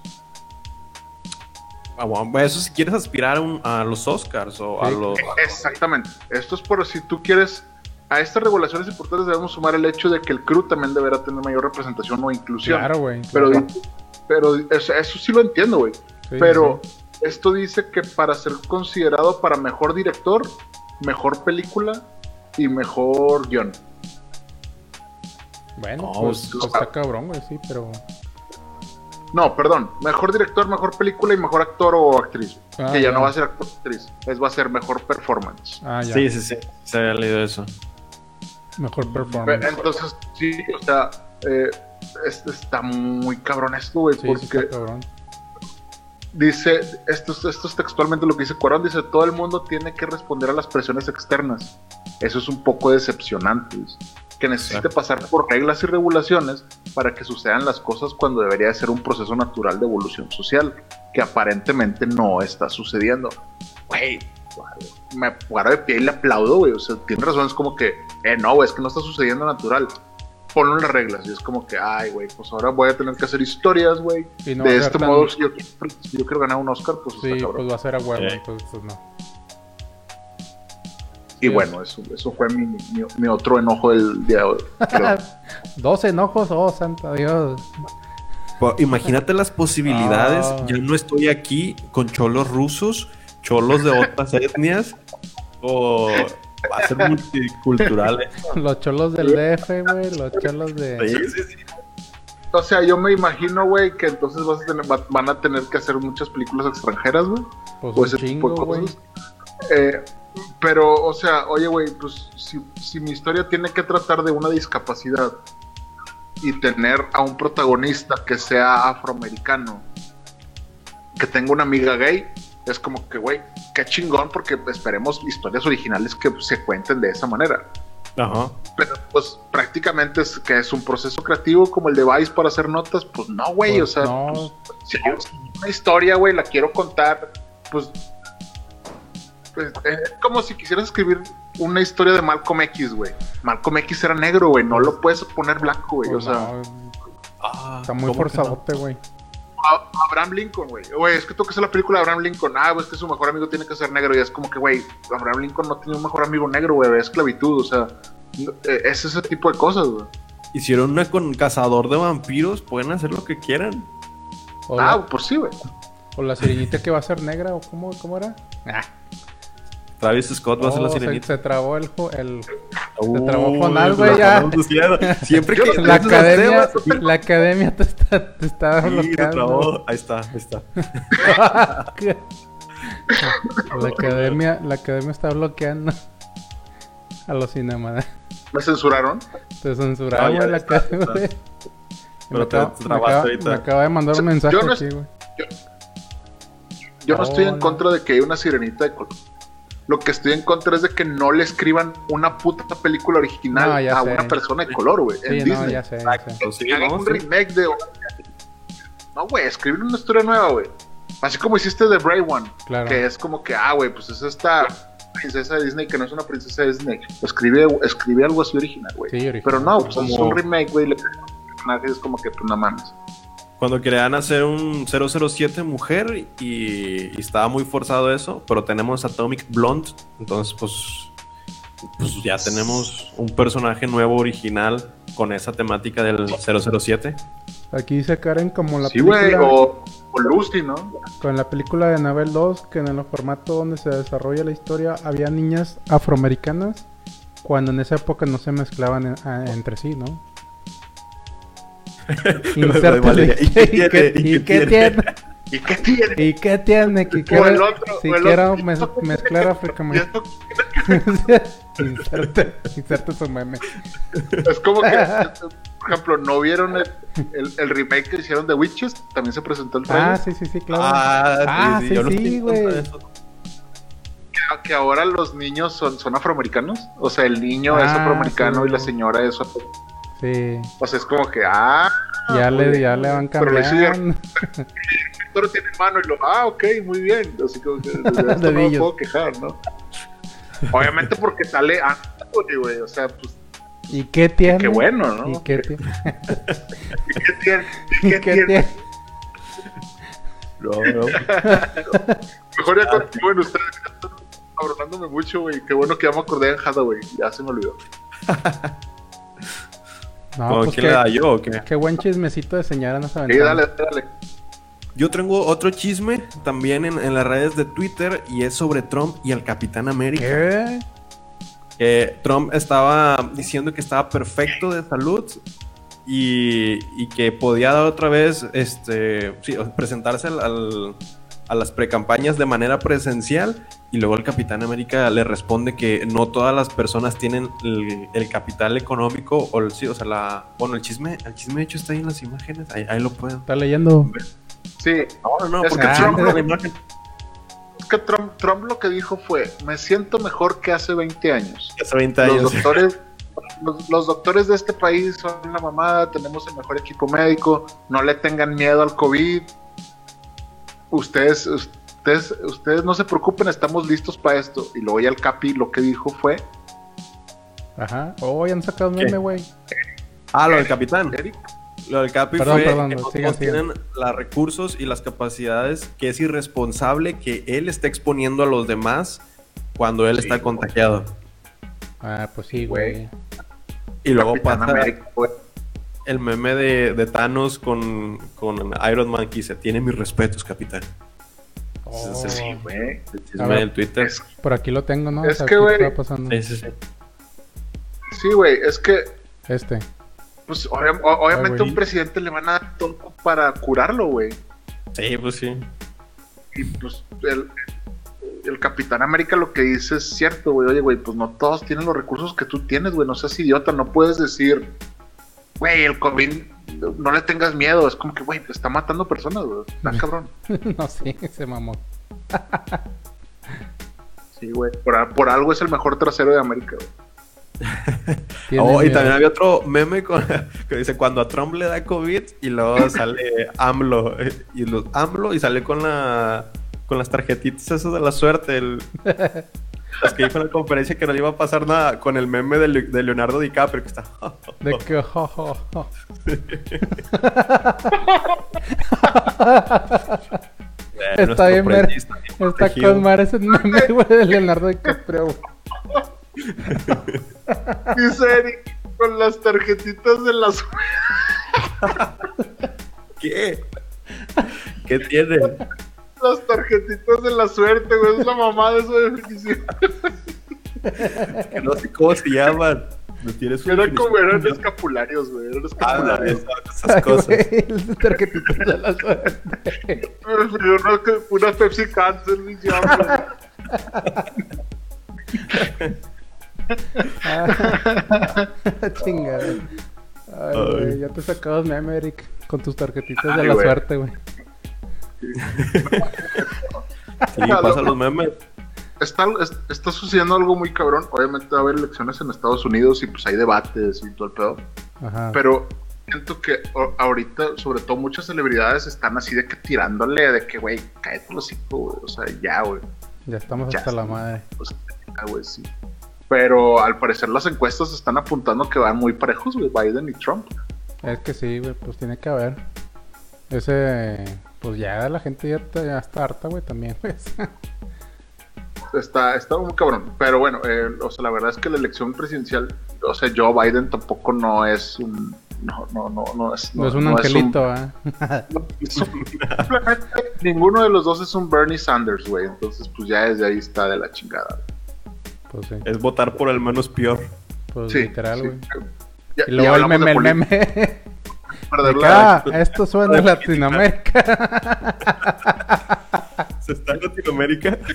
Ah, bueno, Eso si quieres aspirar a, un- a los Oscars o a Sí. los... Exactamente. Esto es por si tú quieres. A estas regulaciones importantes debemos sumar el hecho de que el crew también deberá tener mayor representación o inclusión. Claro, güey. Pero, claro. pero eso, eso sí lo entiendo, güey. Sí, pero sí. esto dice que para ser considerado para mejor director, mejor película y mejor guion. Bueno, No, pues, pues, está cabrón, güey, sí, pero. No, perdón. Mejor director, mejor película y mejor actor o actriz. Ah, que ya, ya. no va a ser actor o actriz. Es va a ser mejor performance. Ah, ya. Sí, sí, sí. Se había leído eso. Mejor performance. Entonces, sí, o sea, eh, es- está muy cabrón esto, güey, Sí, sí, porque está cabrón. dice, esto, es- esto es textualmente lo que dice Cuarón, dice, todo el mundo tiene que responder a las presiones externas. Eso es un poco decepcionante, dice, que necesite pasar por reglas y regulaciones para que sucedan las cosas cuando debería de ser un proceso natural de evolución social, que aparentemente no está sucediendo. Güey, me paro de pie y le aplaudo, güey, o sea, tiene razón, es como que, eh, no, güey, es que no está sucediendo natural. Ponlo en las reglas y es como que, ay, güey, pues ahora voy a tener que hacer historias, güey. No de este modo, si yo, si yo quiero ganar un Oscar, pues Sí, está cabrón. pues va a ser a huevo, entonces pues no. Y bueno, eso, eso fue mi, mi, mi otro enojo del día de hoy. *laughs* Dos enojos, oh, santa Dios. Imagínate las posibilidades. Ah. Ya no estoy aquí con cholos rusos, cholos de otras *laughs* etnias. O va a ser multicultural. eh. *laughs* Los cholos del DF, güey, los cholos de... Sí, sí, sí. o sea, yo me imagino, güey, que entonces vas a tener- va- van a tener que hacer muchas películas extranjeras, güey. Pues o un ese tipo chingo, de cosas. Eh, pero, o sea, oye, güey, pues si, si mi historia tiene que tratar de una discapacidad y tener a un protagonista que sea afroamericano, que tenga una amiga gay, es como que, güey, qué chingón, porque esperemos historias originales que se cuenten de esa manera. Ajá. Pero, pues, prácticamente es que es un proceso creativo como el de Vice para hacer notas, pues no, güey, Pues o sea, no. pues, si yo una historia, güey, la quiero contar, pues pues, eh, es como si quisieras escribir una historia de Malcolm X, güey. Malcolm X era negro, güey. No lo puedes poner blanco, güey. O Pues sea, no, Ah, está muy ¿cómo que no? forzadote, güey. Abraham Lincoln, güey. Güey, es que tengo que hacer la película de Abraham Lincoln. Ah, güey, es que su mejor amigo tiene que ser negro. Y es como que, güey, Abraham Lincoln no tenía un mejor amigo negro, güey. Es esclavitud, o sea, eh, es ese tipo de cosas, güey. Hicieron una con cazador de vampiros, pueden hacer lo que quieran. O, Ah, pues sí, güey. o la sirenita que va a ser negra, o cómo, cómo era. Ah, Travis Scott va a ser la oh, se, sirenita. se trabó el, el Uy, trabó lo güey, ya. Siempre Yo que no- la esos temas, academia, la academia te está, te está sí, lo bloqueando. trabó. Ahí está, ahí está. *laughs* la academia, la academia está bloqueando a los cinemas. Me censuraron. Te censuraron, No, ya güey, la está, academia, está. güey. Pero Me te acaba, me trabaste acaba- ahorita. me acaba de mandar un Yo mensaje no aquí, güey. Yo no No, estoy en no. contra de que haya una sirenita de color. Lo que estoy en contra es de que no le escriban una puta película original No, a sé. una persona de color, güey. en no, Disney. ya sé, ya sé. Sí, Hagan no, un sí. remake de. No, güey, escribir una historia nueva, güey. Así como hiciste de Brave One. Claro. Que es como que, ah, güey, pues es esta princesa de Disney que no es una princesa de Disney. Escribe, escribe algo así original, güey. Sí, original. Pero no, pues es un remake, güey. y Le personajes como que, pues no mames. Cuando querían hacer un 007 mujer y, y estaba muy forzado eso, pero tenemos Atomic Blonde, entonces pues, pues ya tenemos un personaje nuevo original con esa temática del 007. Aquí dice Karen como la Sí, güey. película O, o Lucy, ¿no? con la película de Anabel 2 que en el formato donde se desarrolla la historia había niñas afroamericanas cuando en esa época no se mezclaban en- a- entre sí, ¿no? *laughs* Insértale. *laughs* ¿y qué ¿Y qué- tiene? ¿Y qué tiene? ¿Y qué tiene? ¿Y qué tiene? Que O quiera, el otro, si o el quiera otro. mez- mezclar esto- *laughs* inserte, inserte su meme. Es como que, por ejemplo, ¿no vieron el, el- el remake que hicieron de Witches? También se presentó el trailer. Ah, sí, sí, sí, claro. Ah, Ah, sí, sí, güey. Que, que ahora los niños son, son afroamericanos. O sea, el niño es Ah, afroamericano sí. y la señora es afro- Sí, O sea, es como que, ah. ya le, ya bien. le van Pero cambiando. *laughs* pero tiene mano y lo, ah, ok, muy bien. Así como que *laughs* esto no me puedo quejar, ¿no? Obviamente porque sale Anthony, güey. O sea, pues, ¿Y qué tiene? qué bueno, ¿no? ¿Y qué tiene? *laughs* ¿Y qué tiene? ¿Y ¿Y qué tiene? tiene? No, no. Mejor ya continúen ustedes. ya están Cabronándome mucho, güey. Qué bueno que ya me acordé en Hathaway. Ya se me olvidó. No, ¿Con pues quién le qué, da yo o qué? qué buen chismecito de señora nos Sí, aventamos. dale, dale. Yo tengo otro chisme también en, en las redes de Twitter y es sobre Trump y el Capitán América. ¿Qué? que Trump estaba diciendo que estaba perfecto de salud y, y que podía dar otra vez, este, sí, presentarse al- al- a las precampañas de manera presencial y luego el Capitán América le responde que no todas las personas tienen el, el capital económico o el, sí, o sea, la, bueno, el chisme, el chisme de hecho está ahí en las imágenes, ahí, ahí lo pueden. ¿Está leyendo? Sí, No, no, porque que Trump la imagen. es que Trump, Trump lo que dijo fue: Me siento mejor que hace 20 años. hace 20 Los años. doctores. Los, los doctores de este país son la mamada, tenemos el mejor equipo médico, no le tengan miedo al COVID. Ustedes, ustedes, ustedes no se preocupen, estamos listos para esto. Y luego ya el Capi lo que dijo fue, Ajá. Oh, ya han sacado un meme, güey. Ah, lo del Capitán. Eric, Lo del Capi Perdón, fue perdón, que sigan, todos tienen los recursos y las capacidades, que es irresponsable que él esté exponiendo a los demás cuando él Sí, está contagiado. Ah, pues sí, Güey. Y luego Capitán pasa América. El meme de, de Thanos con, con Iron Man que dice, tiene mis respetos, capitán. Oh, Sí, Sí, güey. Del Twitter. Es- Por aquí lo tengo, ¿no? Es O sea, que, güey, está pasando. Sí, sí, sí. Sí, güey, es que Este. Pues obvia- o- obviamente a un presidente le van a dar todo para curarlo, güey. Sí, pues sí. Y pues el, el Capitán América lo que dice es cierto, güey. Oye, güey, pues no todos tienen los recursos que tú tienes, güey. No seas idiota, no puedes decir, güey, el COVID, no le tengas miedo. Es como que, güey, te está matando personas, güey. Está *laughs* cabrón. no, sí, se mamó. Sí, güey. Por, a- por algo es el mejor trasero de América, güey. *laughs* Oh, y también había otro meme con- *laughs* que dice cuando a Trump le da COVID y luego sale AMLO y los AMLO y sale con la con las tarjetitas esas de la suerte. El, las que dijo en la conferencia que no le iba a pasar nada con el meme de, Le- de Leonardo DiCaprio que está. De que, *laughs* jo, jo, jo. Bueno, Está bien, ver. Está con mar ese meme, güey, de Leonardo DiCaprio. Dice Eric, con las tarjetitas de las... ¿Qué? ¿Qué tiene? Las tarjetitas de la suerte, güey. Es la mamá de esa definición. Que no sé cómo se llaman. No tiene su Era como eran escapularios, güey. Eran Ah, escapularios. esas, esas cosas. Las tarjetitas de la suerte. Yo no, que una Pepsi Cáncer, mi. Ah, *laughs* chingada. Ay, ya te sacabas meme, Eric, con tus tarjetitas de la suerte, güey. Sí, *laughs* pasan los memes. Está, es- está sucediendo algo muy cabrón. Obviamente va a haber elecciones en Estados Unidos y pues hay debates y todo el pedo. Ajá. Pero siento que ahorita, sobre todo muchas celebridades están así de que tirándole de que, güey, cállate los güey. O sea, ya, güey. ya estamos ya hasta la madre. Pues, ya, güey, sí. Pero al parecer las encuestas están apuntando que van muy parejos, güey, Biden y Trump. Es que sí, güey, pues tiene que haber. Ese, pues ya la gente ya, está- ya está harta, güey, también, güey. *laughs* Está, está muy cabrón. Pero bueno, eh, o sea, la verdad es que la elección presidencial, o sea, Joe Biden tampoco no es un. No, no, no, no es. No, es un no angelito, ¿ah? no es un- *laughs* simplemente ninguno de los dos es un Bernie Sanders, güey. Entonces, pues ya desde ahí está de la chingada. Pues sí, Es votar por el menos peor. pues Sí, literal, sí. güey. Ya- Y luego el meme, el meme. *laughs* ah, esto suena en *laughs* Latinoamérica. ¿Se está en Latinoamérica? *laughs*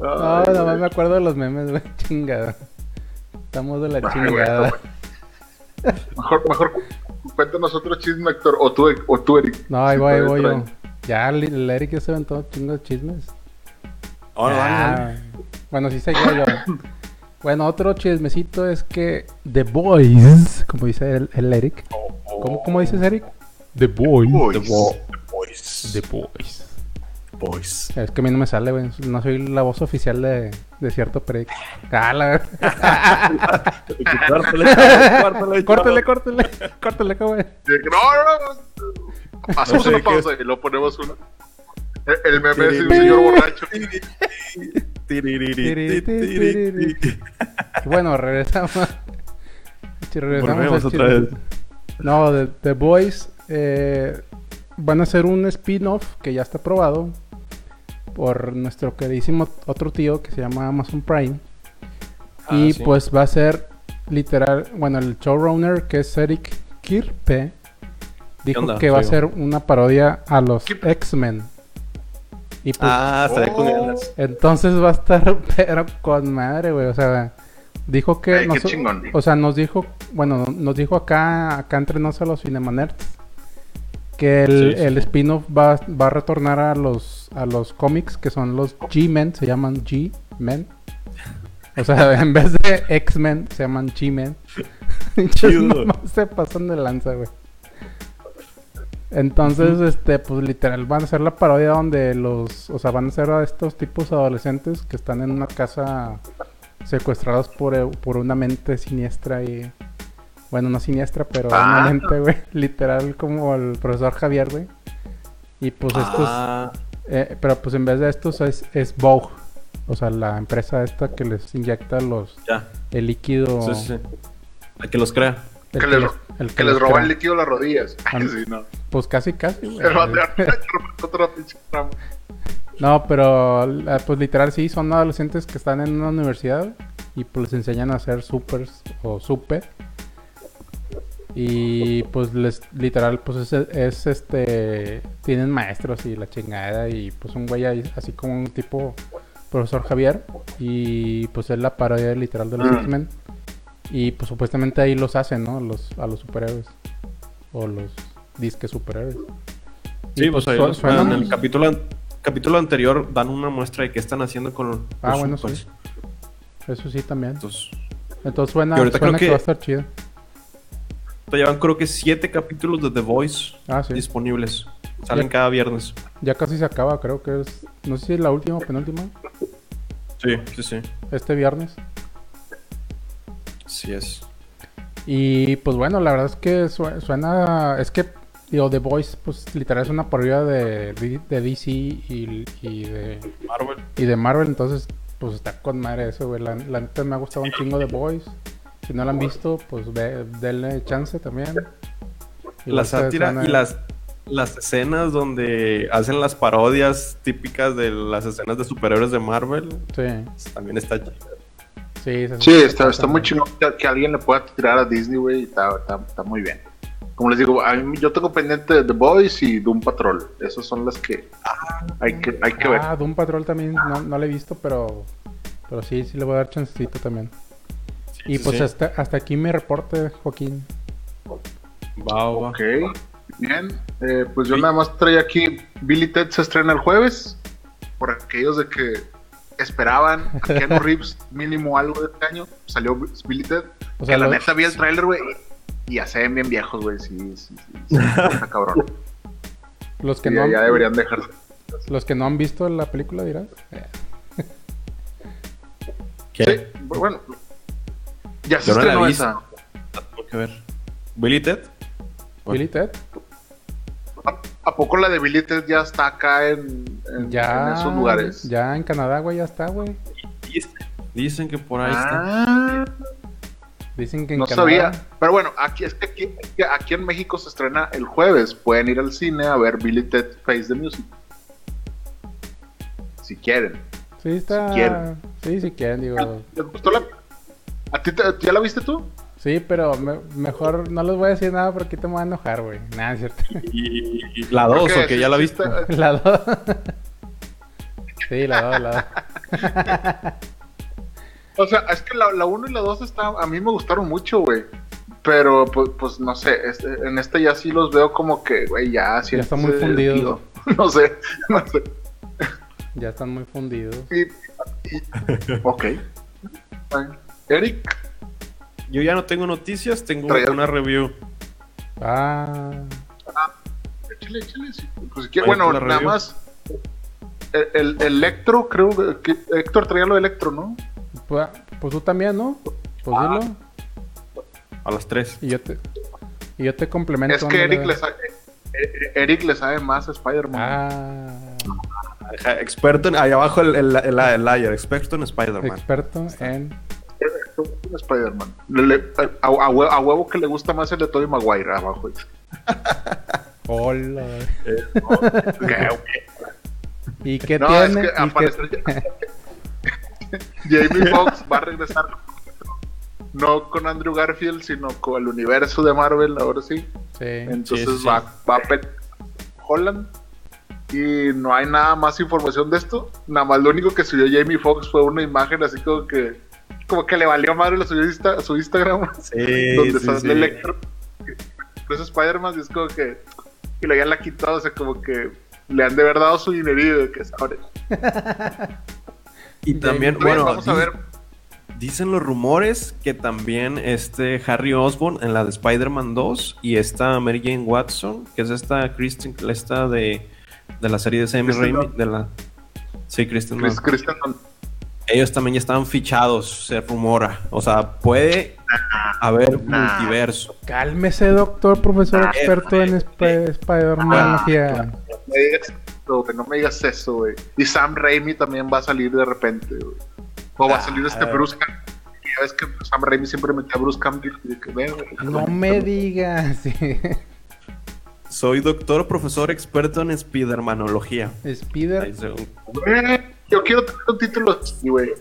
No, Ay, nomás güey. me acuerdo de los memes, güey. Chingada. Estamos de la Ay, güey, chingada. Mejor, mejor cu- cuéntanos otro chisme, Héctor. O tú, o tú Eric. No, ahí voy, ahí voy yo. Ya, el Eric ya se aventó chingo de chismes. Oh, no, no. Bueno, sí seguía yo. *laughs* Bueno, otro chismecito es que The Boys, como dice el, el Eric. ¿Cómo, ¿Cómo dices, Eric? The Boys. Boys. The Bo- The Boys. The Boys. Boys. Es que a mí no me sale, güey. No soy la voz oficial de, de cierto periódico. Ah, la verdad. Córtale, córtale, Córtale, córtale. Güey. No, no, no. Pasamos una pausa y lo ponemos una. El, el meme es un señor borracho. *laughs* *laughs* Bueno, regresamos. Sí, regresamos otra vez. No, The, The Boys eh, van a hacer un spin-off que ya está aprobado por nuestro queridísimo otro tío que se llama Amazon Prime. Ah, y sí. pues va a ser literal, bueno, el showrunner que es Eric Kirpe dijo onda, que va a ser una parodia a los. X-Men. Y pues Ah, estaré con Oh. ganas. entonces va a estar, *laughs* pero con madre, güey. O sea, dijo que. Ay, qué nos- chingón. O sea, nos dijo, bueno, nos dijo acá, acá entre nos a los Cinemanerds que el, Sí, sí, el spin-off va, va a retornar a los, a los cómics que son los G-Men, se llaman G-Men. O sea, *laughs* en vez de X-Men, se llaman G-Men. *laughs* Se pasan de lanza, güey. Entonces, este, pues literal, van a hacer la parodia donde los, o sea, van a ser a estos tipos adolescentes que están en una casa secuestrados por, eh, por una mente siniestra y, bueno, no siniestra, pero una Ah. mente, güey, *laughs* literal como el profesor Javier, güey. Y pues estos, Ah, eh, pero pues en vez de estos es, es Vogue, o sea, la empresa esta que les inyecta los, ya. el líquido. Sí, sí. A que los crea. El Que les, el que les los roba crea. el líquido a las rodillas. Ah, *laughs* sí, no. Pues casi, casi, güey. *laughs* No, pero la- pues literal sí, son adolescentes que están en una universidad y pues les enseñan a hacer supers o super. Y pues les literal pues es, es, este tienen maestros y la chingada y pues un güey ahí, así como un tipo profesor Javier y pues es la parodia literal de los Mm. Y pues supuestamente ahí los hacen, ¿no? Los a los superhéroes o los disques superhéroes. Y, Sí, pues ahí su- suenan- en el capítulo, an- capítulo anterior dan una muestra de qué están haciendo con Ah, los bueno, supers. sí. Eso sí también. Entonces, Entonces suena, suena creo que... que- va a estar chido. llevan creo que siete capítulos de The Voice Ah, sí. disponibles. Salen Ya. cada viernes. Ya casi se acaba, creo que es. No sé si es la última o penúltima. Sí, sí, sí. Este viernes. Sí es. Y pues bueno, la verdad es que su- suena. Es que, digo, The Voice, pues literal es una parodia de, de DC y, y de, Marvel. y de Marvel. Entonces, pues está con madre eso, güey. La, la neta me ha gustado un chingo The Voice. Si no la han visto, pues ve, denle chance también. La Igual se sátira suena- y las, las escenas donde hacen las parodias típicas de las escenas de superhéroes de Marvel. Sí, También está chido. Sí, está, está muy chingón que, que alguien le pueda tirar a Disney, güey. y Está, está, está muy bien. Como les digo, a mí- yo tengo pendiente de The Boys y Doom Patrol. Esas son las que hay que, hay que ver. Ah, Doom Patrol también no, no la he visto, pero pero sí, sí le voy a dar chancecito también. y sí, pues sí. Hasta, hasta aquí mi reporte, Joaquín. Va, va. Ok, bien. Eh, pues yo Sí. nada más traía aquí Billy Ted se estrena el jueves. Por aquellos de que esperaban a Keanu Reeves mínimo algo de este año, salió Billy Ted. O que sea, la lo- neta vi el tráiler, güey. Y ya se ven bien viejos, güey. Sí, sí, sí. sí, está cabrón. los que Sí, no ya, han, ya deberían dejarse. los que no han visto la película dirás. Eh, ¿Qué? Sí, bueno. Ya se no la he estrenó visto. esa. Tengo que ver. ¿Billy Ted? Bueno. Billy Ted. ¿A, poco la de Billy Ted ya está acá en, en- Ya en esos lugares? ya en Canadá, güey, ya está, güey. Dicen, que por ahí está. Ah, Dicen que en no Canadá. sabía. Pero bueno, aquí es que aquí, aquí en México se estrena el jueves. Pueden ir al cine a ver Billy Ted Face the Music. Si quieren. Sí está. Si quieren. Sí, si quieren, digo. ¿Les gustó la... ¿A ti te- ¿Ya la viste tú? Sí, pero me- mejor no les voy a decir nada porque te me voy a enojar, güey. Nada, es cierto. *laughs* Y, y la 2, Creo o que sí- ya la sí viste. *laughs* La 2. *laughs* sí, la 2, la 2. O sea, es que la 1 y la 2 está, a mí me gustaron mucho, güey. Pero, pues, pues, no sé, este- en este ya sí los veo como que, güey, ya Ya están muy fundidos. tío. No sé, no sé. Ya están muy fundidos. Y, y- ok. Eric, Yo ya no tengo noticias, tengo Traía- una review. Ah. échale, échale. sí. Pues, si quiere- Oye, bueno, nada review. más. El, el Electro, creo que Héctor traía lo de Electro, ¿no? Pues, pues tú también, ¿no? Pues Ah. dilo. A las 3. Y yo te, y yo te complemento. Es que. Eric le sabe, eh, Eric le sabe más a Spider-Man. Ah. Experto en. Ahí abajo el, el, el, el layer, experto en Spider-Man. Experto en. Spider-Man. A, a hue- a huevo que le gusta más el de Tobey Maguire abajo. *laughs* Hola. ¿Qué? ¿Y qué No, es tiene? que ¿Y qué- *laughs* Jamie Foxx va a regresar no con Andrew Garfield, sino con el universo de Marvel, ahora sí. Sí. Entonces Sí, sí, sí. va, va a pe- Holland. Y no hay nada más información de esto. Nada más lo único que subió Jamie Foxx fue una imagen así como que como que le valió madre lo subió a su Instagram. Sí, *laughs* donde sí, sale sí. Electro. Pues Spider-Man y es como que. Y lo habían la quitado, o sea, como que le han de haber dado su dinerillo de que sobre. Y también, bueno, vamos a ver. dicen los rumores que también este Harry Osborn en la de Spider-Man 2 y esta Mary Jane Watson, que es esta Kristen, esta de, de la serie de Sam Kristen Raimi, de la... Sí, Kristen Chris, Dunst. Ellos también ya estaban fichados, se rumora. O sea, puede haber multiverso. Cálmese, doctor, profesor Ah, experto en Sp- Spider-Manología. no me digas eso, güey, no me digas eso, güey. Y Sam Raimi también va a salir de repente, güey. O va a salir este Ah. Bruce Campbell. Ya ves que Sam Raimi siempre metía a Bruce Campbell. y de que, "Ven, güey". No me digas. *laughs* sí. Soy doctor, profesor experto en Spidermanología. Spider. Yo quiero tener un título así, güey.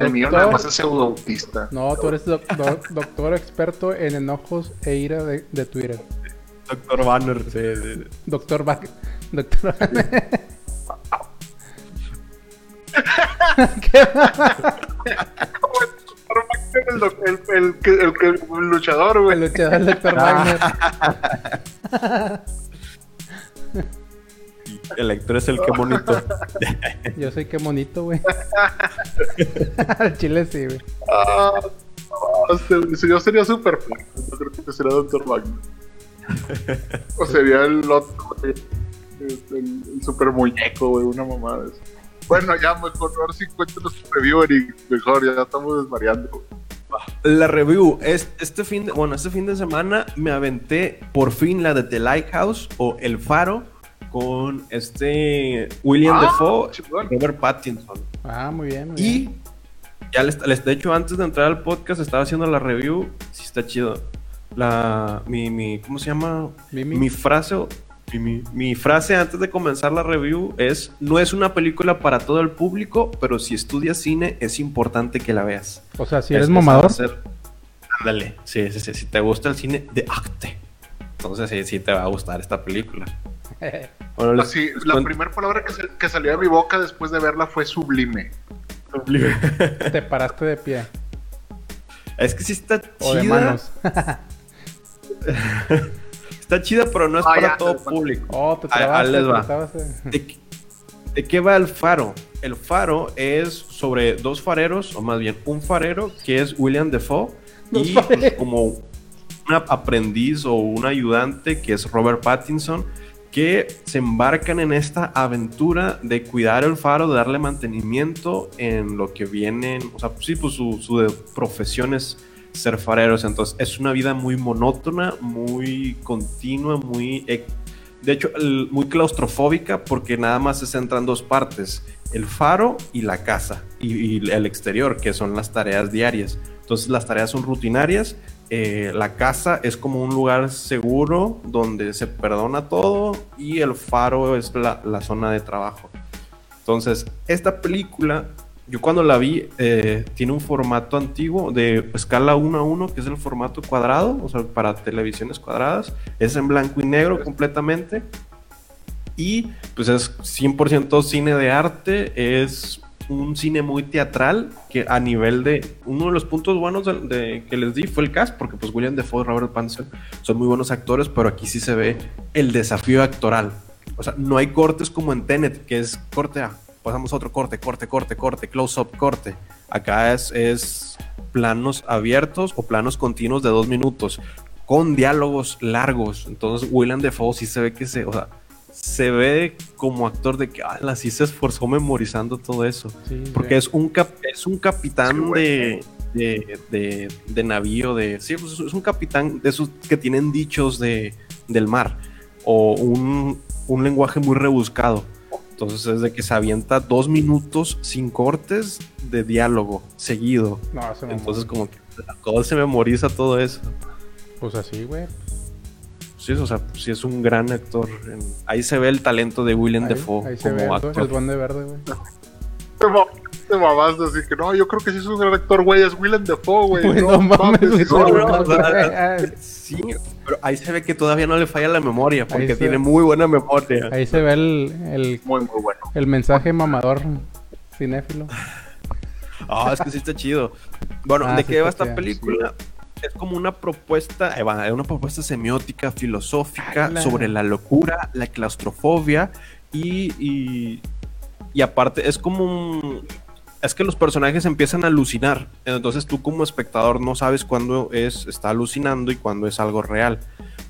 El mío nada más es pseudo autista. No, tú eres doc- doc- doctor experto en enojos e ira de, de Twitter. Doctor Banner. sí, sí, sí. Doctor Back. Doctor. ¿Qué? El, el, el, que- el, que- el luchador, El güey. luchador Doctor Wagner. *laughs* Electro es el que bonito. *laughs* Yo soy qué bonito, güey. *laughs* Al chile sí, güey. Ah. Si yo sería súper fan, yo creo que sería Dr. Wagner. o sería el otro, güey, el, el, el super muñeco, güey, una mamada de eso. Bueno, ya mejor, ahora sí cuéntanos tu review, Eric. Mejor, ya estamos desvariando. güey. La review es este fin de, bueno, este fin de semana me aventé por fin la de The Lighthouse o El Faro con este William Ah, Defoe chingón. y Robert Pattinson. Ah, muy bien. muy bien. Y ya les, les- de hecho antes de entrar al podcast estaba haciendo la review, sí está chido. La mi, mi ¿cómo se llama? Mimi. Mi frase mi, mi- mi frase antes de comenzar la review es no es una película para todo el público, pero si estudias cine es importante que la veas. O sea, si eres a mamador. ser- Ándale, sí, sí, sí, si te gusta el cine de arte, entonces sí, sí te va a gustar esta película. Bueno, les- Así, les la cuento- primera palabra que, se- que salió de mi boca después de verla fue sublime. *laughs* Te paraste de pie. es que sí está O de chida, manos. *laughs* está chida, pero no es Ah, para ya, todo público. Oh, te trabaste. les va. ¿De, qué- de qué va el faro? El faro es sobre dos fareros, o más bien un farero que es William Defoe y fareros. como un aprendiz o un ayudante que es Robert Pattinson que se embarcan en esta aventura de cuidar el faro, de darle mantenimiento en lo que vienen, o sea, sí, pues su, profesión es ser fareros, entonces es una vida muy monótona, muy continua, muy e- de hecho, muy claustrofóbica porque nada más se centra en dos partes, el faro y la casa y el exterior, que son las tareas diarias. Entonces las tareas son rutinarias, eh, la casa es como un lugar seguro donde se perdona todo y el faro es la, zona de trabajo. Entonces, esta película, yo cuando la vi, eh, tiene un formato antiguo de escala 1 a 1, que es el formato cuadrado, o sea, para televisiones cuadradas. Es en blanco y negro completamente. Y pues es 100% cine de arte, es un cine muy teatral que a nivel de uno de los puntos buenos de, que les di fue el cast porque pues William Defoe y Robert Pattinson son muy buenos actores pero aquí sí se ve el desafío actoral. O sea no hay cortes como en Tenet que es corte a. Pasamos otro corte corte corte corte close up corte. Acá es, es planos abiertos o planos continuos de dos minutos con diálogos largos. Entonces William Defoe sí se ve que se se ve como actor de que ala, sí se esforzó memorizando todo eso Sí, porque es un cap- es un capitán Sí, de, de, de, de navío, de. Sí, pues es un capitán de esos que tienen dichos de, del mar. O un, un lenguaje muy rebuscado. Entonces es de que se avienta dos minutos sin cortes de diálogo seguido. No. Entonces, como que todo se memoriza todo eso. Pues así, güey. Sí, o sea, sí es un gran actor. En- Ahí se ve el talento de William Ahí, Defoe ahí se como ve el, actor. el duende verde, güey. Te ma- te mamaste, así que no, yo creo que sí es un gran actor, güey. Es Willem Dafoe, güey. Güey, no mames, No, se no, Sí, pero ahí se ve que todavía no le falla la memoria, porque se- tiene muy buena memoria. Ahí se ve el, el, Muy, muy bueno. el mensaje mamador cinéfilo. Ah, es que sí está chido. Bueno, Ah, ¿de sí qué va esta película? Es como una propuesta, una propuesta semiótica, filosófica Ala. sobre la locura, la claustrofobia y, y, y aparte es como un... Es que los personajes empiezan a alucinar, entonces tú como espectador no sabes cuándo es, está alucinando y cuándo es algo real.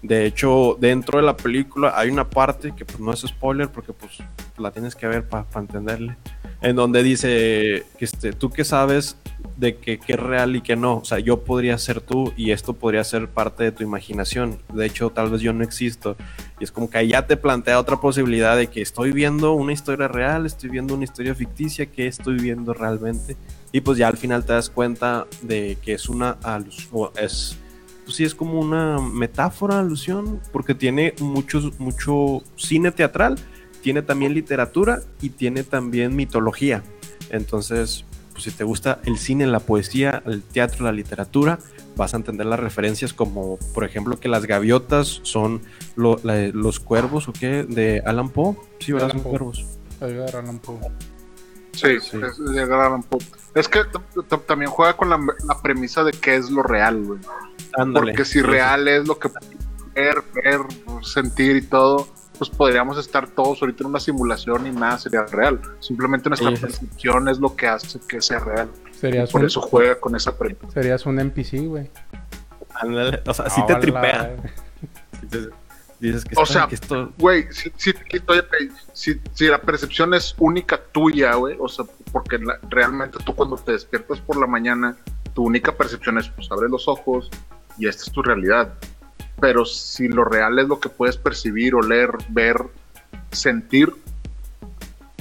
De hecho, dentro de la película hay una parte que pues no es spoiler porque pues la tienes que ver para entenderle. En donde dice que este, tú que sabes de que, es real y que no, o sea, yo podría ser tú y esto podría ser parte de tu imaginación, de hecho tal vez yo no existo y es como que ya te plantea otra posibilidad de que estoy viendo una historia real, estoy viendo una historia ficticia, que estoy viendo realmente y pues ya al final te das cuenta de que es una es pues sí es como una metáfora, alusión, porque tiene muchos, mucho cine teatral, tiene también literatura y tiene también mitología. Entonces, pues si te gusta el cine, la poesía, el teatro, la literatura, vas a entender las referencias como, por ejemplo, que las gaviotas son lo- la- los cuervos o qué de Alan Poe. Sí, ¿verdad? Alan Son Poe. cuervos. Edgar Allan Poe. Sí, Sí. es de Poe. Es que también juega con la, la premisa de qué es lo real, güey. Ándale. Porque si real es lo que ver, ver, sentir y todo, pues podríamos estar todos ahorita en una simulación y nada sería real. Simplemente nuestra Sí, percepción es lo que hace que sea real. Serías Por un, eso juega con esa premisa. serías un NPC, güey. Ándale, O sea, sí te tripea. *laughs* Dices que, O sea, que esto. Güey, si, si, si- si- si la percepción es única tuya, güey, o sea, porque la- realmente tú cuando te despiertas por la mañana, tu única percepción es, pues, abres los ojos y esta es tu realidad. Pero si lo real es lo que puedes percibir, oler, ver, sentir,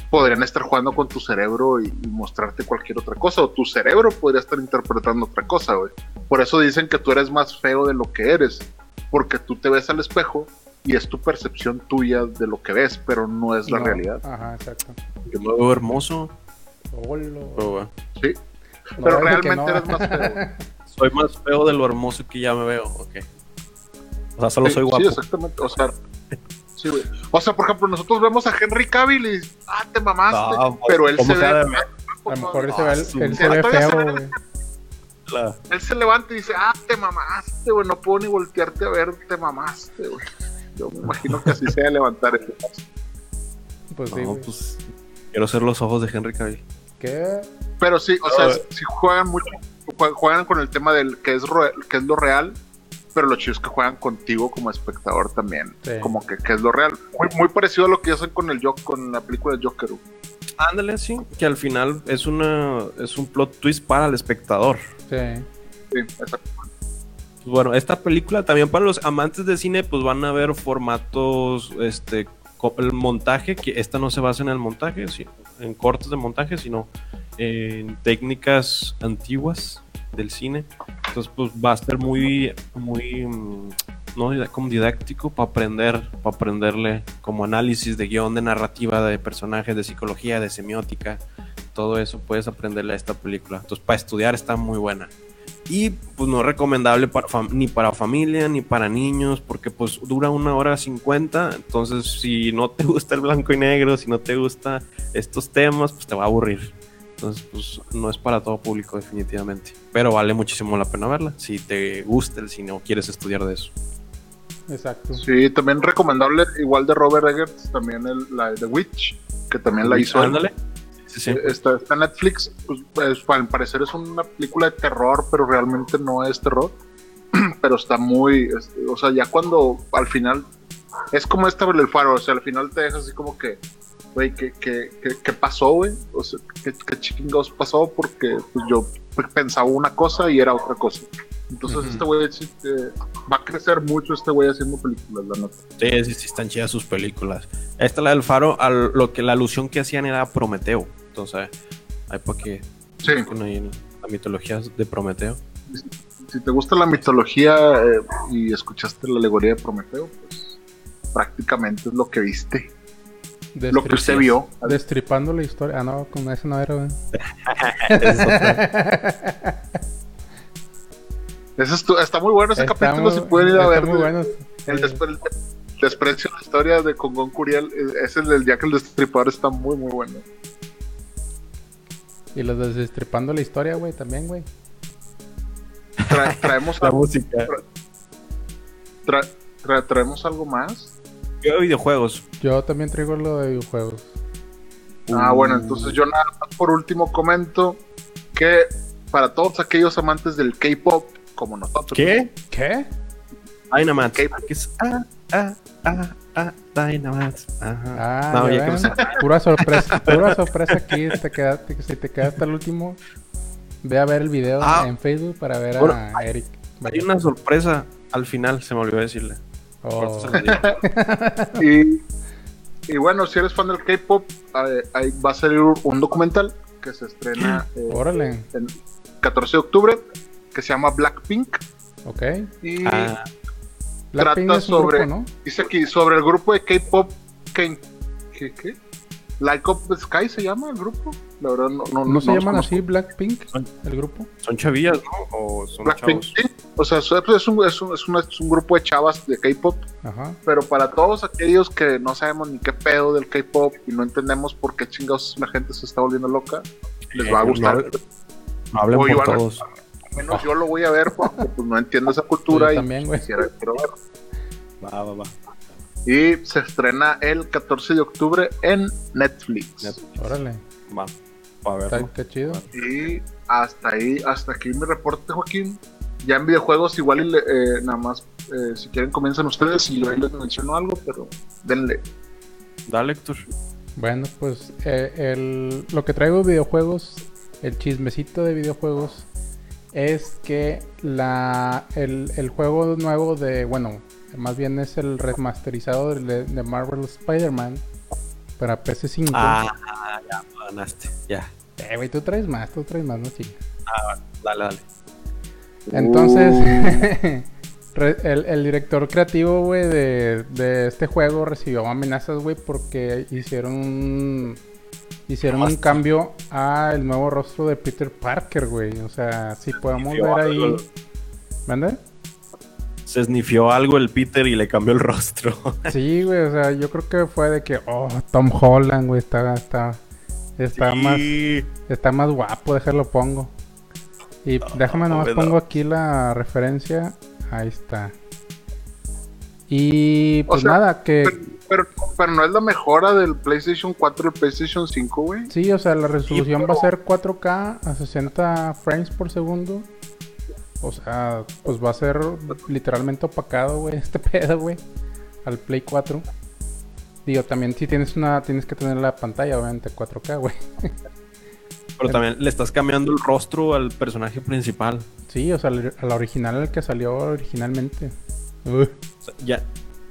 podrían estar jugando con tu cerebro y, y mostrarte cualquier otra cosa, o tu cerebro podría estar interpretando otra cosa, güey. Por eso dicen que tú eres más feo de lo que eres, porque tú te ves al espejo y es tu percepción tuya de lo que ves, pero no es la No, realidad. Ajá, exacto. Yo me veo hermoso. Güey, Sí, No, pero realmente no. eres más feo. *laughs* Soy más feo de lo hermoso que ya me veo. Ok. O sea, solo Sí, soy Sí, guapo. exactamente. O sea, sí, güey. O sea, por ejemplo, nosotros vemos a Henry Cavill y ah, te mamaste, No, pues, pero él ¿cómo se ve. de- A lo mejor él se Ah, ve, su- él se ve feo, güey. Él se levanta y dice, ah, te mamaste, güey, no puedo ni voltearte a ver, te mamaste, güey. Yo me imagino que así se va a levantar ese paso. Pues sí, no, güey. pues. Quiero ser los ojos de Henry Cavill. ¿Qué? Pero sí, o sea, sí juegan mucho, jue- juegan con el tema del que es, que es lo real, pero lo chido es que juegan contigo como espectador también, Sí. como que, que es lo real. Muy, muy parecido a lo que hacen con el con la película de Joker. Ándale, sí. Que al final es una es un plot twist para el espectador. Sí. Sí, exacto. Bueno, esta película también para los amantes de cine, pues van a ver formatos, este, el montaje, que esta no se basa en el montaje, sí, en cortes de montaje, sino en técnicas antiguas del cine. Entonces, pues va a ser muy, muy, mm, no como didáctico para aprender, para aprenderle como análisis de guion, de narrativa, de personajes, de psicología, de semiótica, todo eso puedes aprenderle a esta película. Entonces, para estudiar está muy buena. Y pues no es recomendable para fam- ni para familia ni para niños porque pues dura una hora cincuenta. Entonces si no te *laughs* gusta el blanco y negro, si no te gusta estos temas, pues te va a aburrir. Entonces pues no es para todo público definitivamente. Pero vale muchísimo la pena verla si te gusta el cine o quieres estudiar de eso. Exacto. Sí, también recomendable, igual de Robert Eggers, también el, la de The Witch, que también la hizo él. Sí, sí. Está, está en Netflix, pues, es- al parecer es una película de terror, pero realmente no es terror. *clears throat* pero está muy, este, o sea, ya cuando al final, es como esta del faro, o sea, al final te dejas así como que, güey, ¿qué, qué, qué, qué pasó, güey? O sea, ¿qué, qué chingados pasó? Porque pues, yo pensaba una cosa y era otra cosa. Entonces Ujú. este güey eh, va a crecer mucho este güey haciendo películas, la neta. Sí, sí, sí, están chidas sus películas. Esta, la del faro, al- lo que la alusión que hacían era Prometeo. Entonces, hay para que Sí. en la mitología de Prometeo. si te gusta la mitología eh, y escuchaste la alegoría de Prometeo, pues prácticamente es lo que viste, lo que usted vio. Destripando la historia. Ah, no, con ese no era. Esa es. *laughs* Ese tu- está muy bueno ese Está capítulo, muy- si pueden ir a está ver. muy bueno. El, Sí. despre- el desprecio a la historia de Congon Curiel, eh, es el del Jack el Destripador, está muy, muy bueno. Y los de destripando la historia, güey, también, güey. Tra- traemos, *laughs* La algo, música. tra- tra- traemos algo más. Yo videojuegos. Yo también traigo lo de videojuegos. Ah, bueno, entonces yo nada más por último comento que para todos aquellos amantes del K-pop, como nosotros, ¿Qué? ¿Qué? Dynamite. ¿Qué? ¿Qué es? Ah, ah, ah, ah, Dynamite. Ajá. Ah, No, ya ven. Pura sorpresa, pura sorpresa aquí. Te quedaste, si te quedaste hasta el último, ve a ver el video Ah. en Facebook para ver Bueno, a Eric. Hay una sorpresa al final, se me olvidó decirle. Oh. *laughs* Y, y bueno, si eres fan del K-pop, eh, ahí va a salir un documental que se estrena *clears throat* eh, órale, el 14 de octubre, que se llama Blackpink. ok. Y Ah, Trata es un sobre- grupo, ¿no? dice aquí sobre el grupo de K-pop. ¿Qué? ¿Qué? qué? Light Up the Sky se llama el grupo. La verdad, no, no, ¿No se llaman así Blackpink, el grupo? son chavillas, ¿no? O son Blackpink, chavos. sí. O sea, es un, es, un, es, un, es un- grupo de chavas de K-pop. Ajá. Pero para todos aquellos que no sabemos ni qué pedo del K-pop y no entendemos por qué chingados la gente se está volviendo loca, les va a Eh, gustar. no- hablen por a- menos yo lo voy a ver porque pues, no entiendo esa cultura Yo y también, quisiera quiero ver. Va, va, va. Y se estrena el 14 de octubre en Netflix. Net- Órale. Va, a Está, verlo. qué chido. Y hasta ahí, hasta aquí mi reporte, Joaquín. Ya en videojuegos, igual y le- eh, nada más, eh, si quieren comienzan ustedes y yo ahí les menciono algo, pero denle. Dale, Héctor. Bueno, pues eh, el, lo que traigo de videojuegos, el chismecito de videojuegos, es que la, el, el juego nuevo de, bueno, más bien es el remasterizado de, de Marvel Spider-Man para PC5. Ah, ya ganaste. Ya. Eh, güey, tú traes más, tú traes más, no chingas. Dale, dale. Entonces, Uh. *laughs* el, el director creativo, güey, de, de este juego recibió amenazas, güey, porque hicieron un, hicieron un cambio al nuevo rostro de Peter Parker, güey. O sea, si podemos Snifió ver ahí... ¿Manda? Se esnifió algo el Peter y le cambió el rostro. *laughs* Sí, güey, o sea, yo creo que fue de que, oh, Tom Holland, güey, está, está, está más, está más guapo, déjalo pongo. Y déjame nomás bueno. pongo aquí la referencia, ahí está. Y pues sea, nada, que Pero, pero, pero no es la mejora del PlayStation 4 y el PlayStation 5, güey. sí, o sea, la resolución va a ser 4K a 60 frames por segundo. O sea, pues va a ser literalmente opacado, güey, *laughs* este pedo, güey, al Play 4. Digo, también si tienes una, tienes que tener la pantalla, obviamente, 4K, güey. *laughs* Pero también le estás cambiando el rostro al personaje principal. Sí, o sea, al- a la original, el que salió originalmente. Uy. O sea, ya,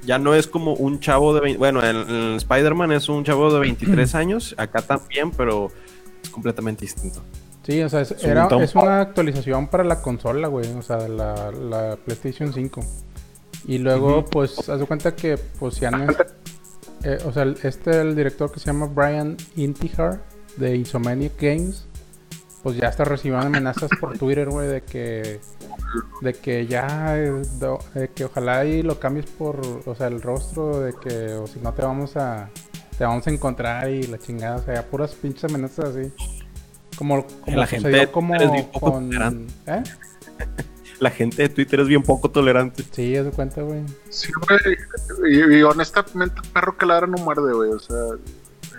ya no es como un chavo de 20... Bueno, en, en Spider-Man es un chavo de 23 *clears throat* años. Acá también, pero es completamente distinto. Sí, o sea, es, Es un era, Tom es una actualización para la consola, güey. O sea, la, la PlayStation 5. Y luego, pues, haz de cuenta que, pues, ya no es... eh, o sea, este, el director que se llama Brian Intihar, de Insomniac Games, pues ya está recibiendo amenazas por Twitter, güey, de que... De que ya, eh, de que ojalá ahí lo cambies por, o sea, el rostro, de que, o si no te vamos a, te vamos a encontrar y la chingada, o sea, ya puras pinches amenazas así. Como, como La gente sucedió como es bien poco con... tolerante. ¿Eh? *laughs* La gente de Twitter es bien poco tolerante. Sí, de cuenta, güey. Sí, güey. Y, y honestamente, perro que ladra no muerde, güey. O sea,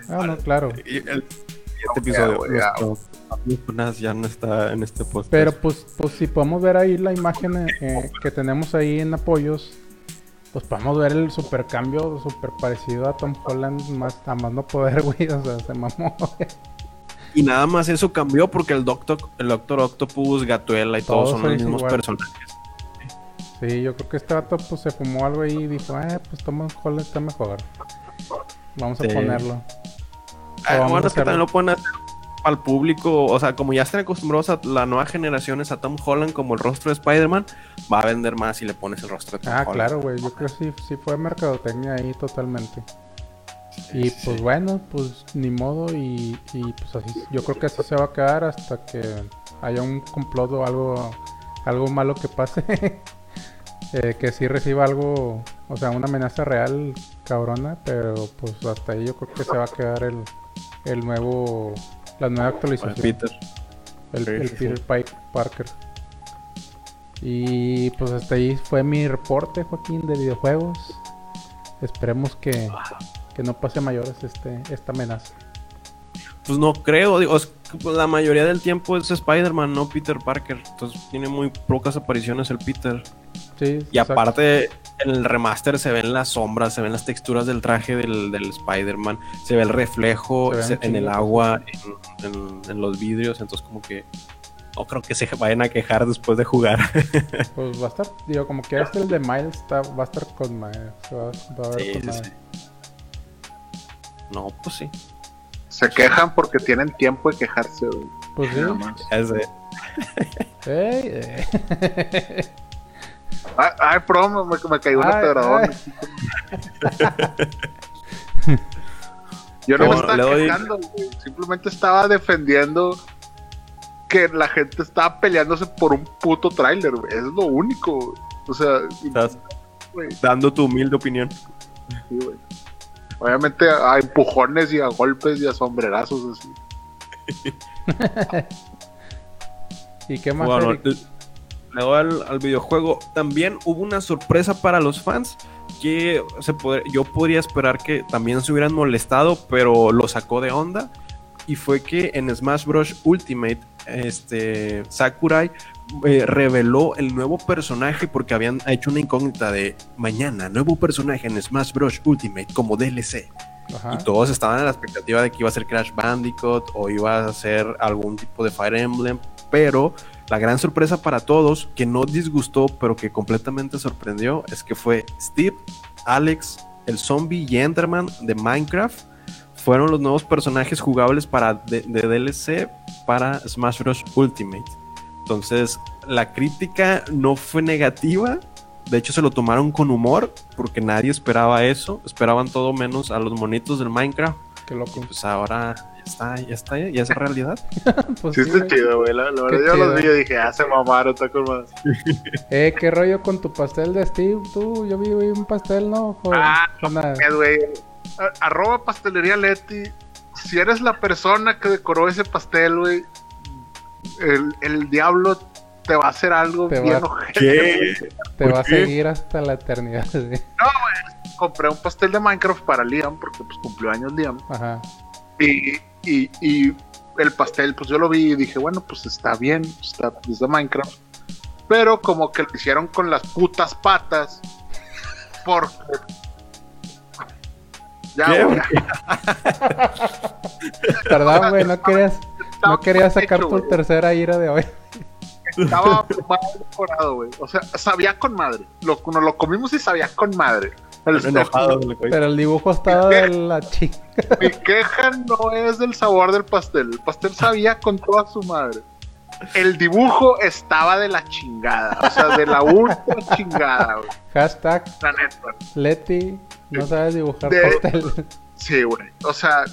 Ah, no, claro. Y el siguiente episodio. nuestro ya no está en este post. Pero pues, pues si podemos ver ahí la imagen eh, eh, que tenemos ahí en apoyos, pues podemos ver el super cambio, super parecido a Tom Holland, más a más no poder, *laughs* güey. O sea, se mamó, güey. Y nada más eso cambió porque el Doctor, el Doctor Octopus, Gatuela y todos, Todos son los mismos igual. personajes. Sí, yo creo que este vato pues se fumó algo ahí y dijo, eh, pues Tom Holland está mejor. Vamos a Sí. ponerlo. Ah, bueno, es que también lo pueden hacer al público. O sea, como ya están acostumbrados a las nuevas generaciones a Tom Holland como el rostro de Spider-Man, va a vender más si le pones el rostro de Tom Ah, Holland. claro, güey. Yo creo que sí, sí fue mercadotecnia ahí totalmente. Y Sí, pues bueno, pues ni modo y, y, pues así, yo creo que así se va a quedar hasta que haya un complot o algo, algo malo que pase. *laughs* Eh, que sí reciba algo, o sea, una amenaza real cabrona, pero pues hasta ahí yo creo que se va a quedar el, el nuevo, la nueva actualización. Peter. El, Sí, el sí, Peter sí. Pike Parker. Y pues hasta ahí fue mi reporte, Joaquín, de videojuegos. Esperemos que, que no pase a mayores este, esta amenaza. Pues no creo, digo, es la mayoría del tiempo es Spider-Man, no Peter Parker. Entonces tiene muy pocas apariciones el Peter. Sí, Y exacto. aparte, en el remaster se ven las sombras, se ven las texturas del traje del, del Spider-Man, se ve el reflejo Se en el agua, en, en- en los vidrios. Entonces, como que no creo que se vayan a quejar después de jugar. *laughs* Pues va a estar, digo, como que este el de Miles está, va a estar con Miles. Va, va a ver Sí, con sí, madre. sí. no, pues sí. Se quejan porque tienen tiempo de quejarse, güey. Pues sí. Nada más. Ya sé. Ey, eh. *laughs* Ay, ay, promo, me, me cayó una ay. *laughs* Yo no me estaba quejando, güey. Simplemente estaba defendiendo que la gente estaba peleándose por un puto tráiler, güey. Es lo único, güey. O sea, Estás güey, dando tu humilde opinión. sí, güey. Obviamente a empujones y a golpes y a sombrerazos así. *laughs* ¿Y qué más? Bueno, doy al, al videojuego. También hubo una sorpresa para los fans que se pod- yo podría esperar que también se hubieran molestado, pero lo sacó de onda. Y fue que en Smash Bros. Ultimate, este, Sakurai eh, reveló el nuevo personaje porque habían hecho una incógnita de mañana, nuevo personaje en Smash Bros. Ultimate como DLC. Ajá. Y todos estaban en la expectativa de que iba a ser Crash Bandicoot o iba a ser algún tipo de Fire Emblem, pero la gran sorpresa para todos, que no disgustó, pero que completamente sorprendió, es que fue Steve, Alex, el zombie y Enderman de Minecraft. Fueron los nuevos personajes jugables para de, de DLC para Smash Bros. Ultimate. Entonces, la crítica no fue negativa. De hecho, se lo tomaron con humor porque nadie esperaba eso. Esperaban todo menos a los monitos del Minecraft. Qué loco. Pues ahora ya está, ya está, ya es realidad. *laughs* Pues Sí, sí, está chido, güey. La, verdad, yo los vi y dije, ah, se mamaron, está con más. *laughs* Eh, ¿qué rollo con tu pastel de Steve? Tú, yo vi un pastel, ¿no? Joder, Ah, Eh, güey. Arroba pastelería Leti. Si eres la persona que decoró ese pastel, güey, el, el diablo te va a hacer algo Te bien va- ojete, ¿Qué? güey. te ¿por va a seguir hasta la eternidad. güey. Compré un pastel de Minecraft para Liam, porque pues cumplió años Liam. Ajá. Y, y, y el pastel, pues yo lo vi y dije, bueno, pues está bien, está es de Minecraft. Pero como que lo hicieron con las putas patas. Porque. Ya, ¿Qué? güey, Perdón, güey, no querías, no mal sacar hecho, tu tercera ira de hoy. Estaba mal decorado, güey. O sea, sabía con madre. Lo, nos lo comimos y sabía con madre. El- Enojado. Pero el dibujo estaba de la chica. mi queja no es del sabor del pastel. El pastel sabía con toda su madre. El dibujo estaba de la chingada. O sea, de la ultra chingada, güey. Hashtag La neta. Leti, no sabes dibujar De- pastel. Sí, güey. O sea,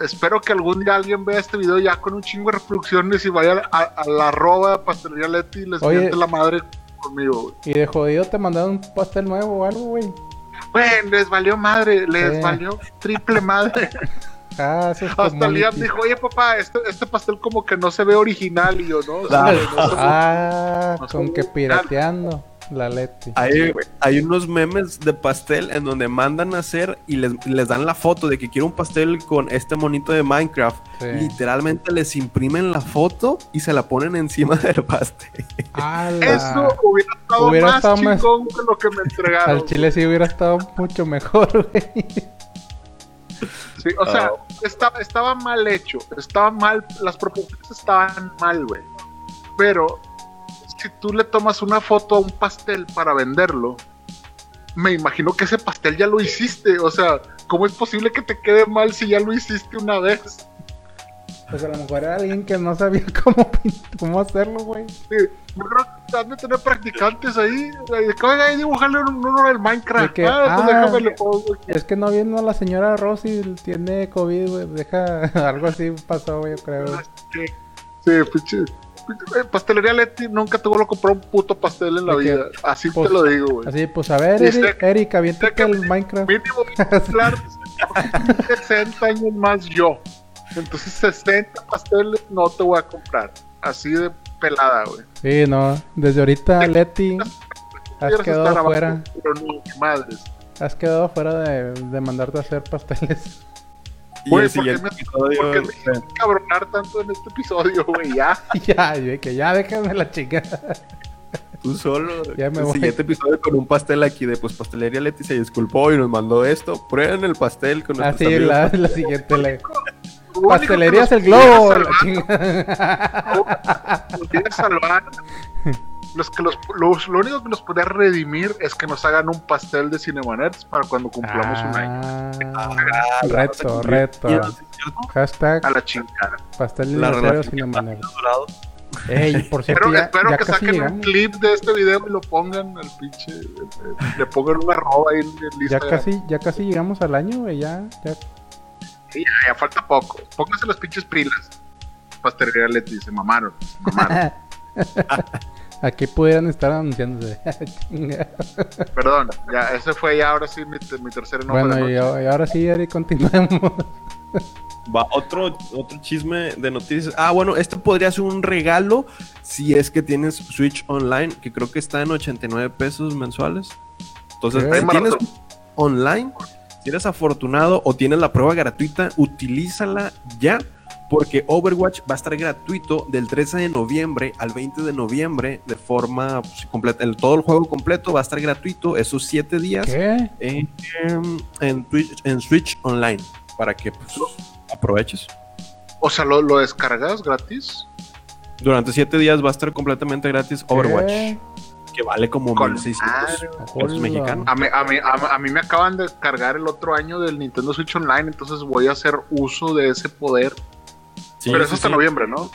espero que algún día alguien vea este video ya con un chingo de reproducciones y vaya a, a la arroba de pastelería Leti y les Oye. miente la madre conmigo, güey. Y de jodido te mandaron un pastel nuevo o algo, güey. Güey, les valió madre, les Sí. valió triple madre. Ah, eso es Hasta. Liam dijo, oye papá, este, este pastel como que no se ve original y yo, ¿no? O sea, Ah. no se ve- Ah, No con que original. pirateando la Leti. Hay, hay unos memes de pastel en donde mandan a hacer y les, les dan la foto de que quiero un pastel con este monito de Minecraft. Sí. Literalmente les imprimen la foto y se la ponen encima *laughs* del pastel. ¡Ala! Eso hubiera estado Hubiera más estado más- que lo que me entregaron. Al chile sí hubiera estado mucho mejor, *laughs* güey. Sí, o sea, Ah. estaba, estaba mal hecho, estaba mal, las propuestas estaban mal, güey. Pero si tú le tomas una foto a un pastel para venderlo, me imagino que ese pastel ya lo hiciste. O sea, ¿cómo es posible que te quede mal si ya lo hiciste una vez? Pues a lo mejor era alguien que no sabía *laughs* cómo, cómo hacerlo, güey. Sí, yo creo que han de tener practicantes ahí. Oiga, ahí dibujarle un- uno del Minecraft. Que, ah, pues ah, déjame le pongo. Es que no vino la señora Rosy, tiene COVID, güey. Deja, *laughs* algo así pasó, güey, yo creo. sí, pinche. Eh, Pastelería Leti nunca tuvo que comprar un puto pastel en la vida. Así pues, te lo digo, güey. Así, pues a ver, Eric, Eric que- el Minecraft. Mínimo hablar 60 años más yo. Entonces 60 pasteles no te voy a comprar. Así de pelada, güey. Sí, no, desde ahorita, Leti, has quedado abajo, fuera, Pero no, madres. has quedado fuera de, de mandarte a hacer pasteles. Y Güey, el ¿por qué siguiente me- episodio, ¿Por qué me eh, cabronar tanto en este episodio, güey? Ya. *laughs* ya, de que ya déjame la chica. tú solo. Ya me el voy. siguiente episodio con un pastel aquí de pues pastelería Leti se disculpó y nos mandó esto. Prueben el pastel con nuestros Así, amigos. la, la siguiente, la, pastelerías que el globo, la pudiera salvar. Los que los, los- lo único que nos podría redimir es que nos hagan un pastel de Cinemanerds para cuando cumplamos un año. Ah, Ah, reto, reto. Hashtag A la chingada. pastel ha durado. Ey, por cierto, Espero, ya, espero ya que casi saquen un llegamos. clip de este video y lo pongan al pinche. Le pongan una arroba ahí en el Ya casi, ya casi llegamos al año, güey, ya, ya. Sí, ya, ya falta poco. Pónganse las pinches pilas. Pastelería Leti, se mamaron. Se *laughs* mamaron. Aquí pudieran estar anunciándose. *laughs* Chinga. Perdón, ya, ese fue ya ahora sí mi, mi tercer nombre. bueno, y, y ahora sí, Eric, continuemos. Va, otro, otro chisme de noticias. Ah, bueno, este podría ser un regalo si es que tienes Switch Online, que creo que está en 89 pesos mensuales. Entonces, ¿Qué? si tienes online, si eres afortunado o tienes la prueba gratuita, utilízala ya. Porque Overwatch va a estar gratuito del 13 de noviembre al 20 de noviembre de forma pues, completa. El, todo el juego completo va a estar gratuito esos 7 días ¿Qué? en, en, Twitch, en Switch Online para que pues, aproveches. O sea, ¿lo, lo descargas gratis? Durante 7 días va a estar completamente gratis Overwatch, ¿Qué? que vale como Con 1600 madre. pesos mexicanos. A mí, a, mí, a, a mí me acaban de cargar el otro año del Nintendo Switch Online, entonces voy a hacer uso de ese poder. Sí, Pero es sí, hasta sí. noviembre, ¿no?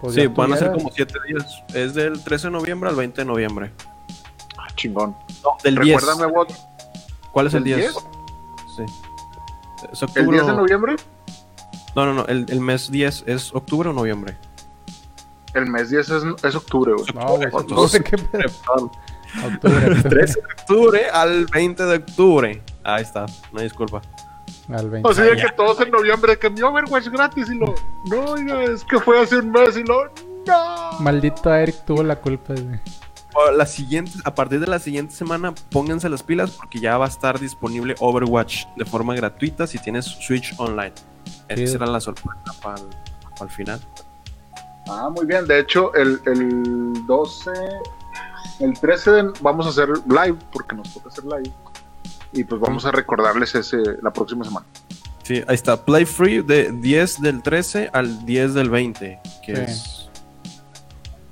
Pues Sí, van a ser como 7 días. Es del 13 de noviembre al 20 de noviembre. Ah, chingón. No, del 10. Recuérdame, Bot, ¿Cuál es el ¿del 10? 10? Sí. ¿Es ¿el octubre 10 de o- noviembre? No, no, no. El, el mes 10 es octubre o noviembre. El mes 10 es, es octubre, güey. No, güey, no sé qué octubre. 13 *laughs* de octubre al 20 de octubre. Ahí está. No disculpa. Al 20. O sea, ya. que todos en noviembre, que mi Overwatch gratis y lo. No, oiga, es que fue hace un mes y lo. No. Maldito Eric tuvo la culpa. O La siguiente, a partir de la siguiente semana, pónganse las pilas porque ya va a estar disponible Overwatch de forma gratuita si tienes Switch Online. Esa será la sorpresa para el final. Ah, muy bien. De hecho, el, el 12. El 13 de- vamos a hacer live, porque nos toca hacer live. Y pues vamos a recordarles ese la próxima semana. Sí, ahí está. Play Free de 10 del 13 al 10 del 20, que Sí. es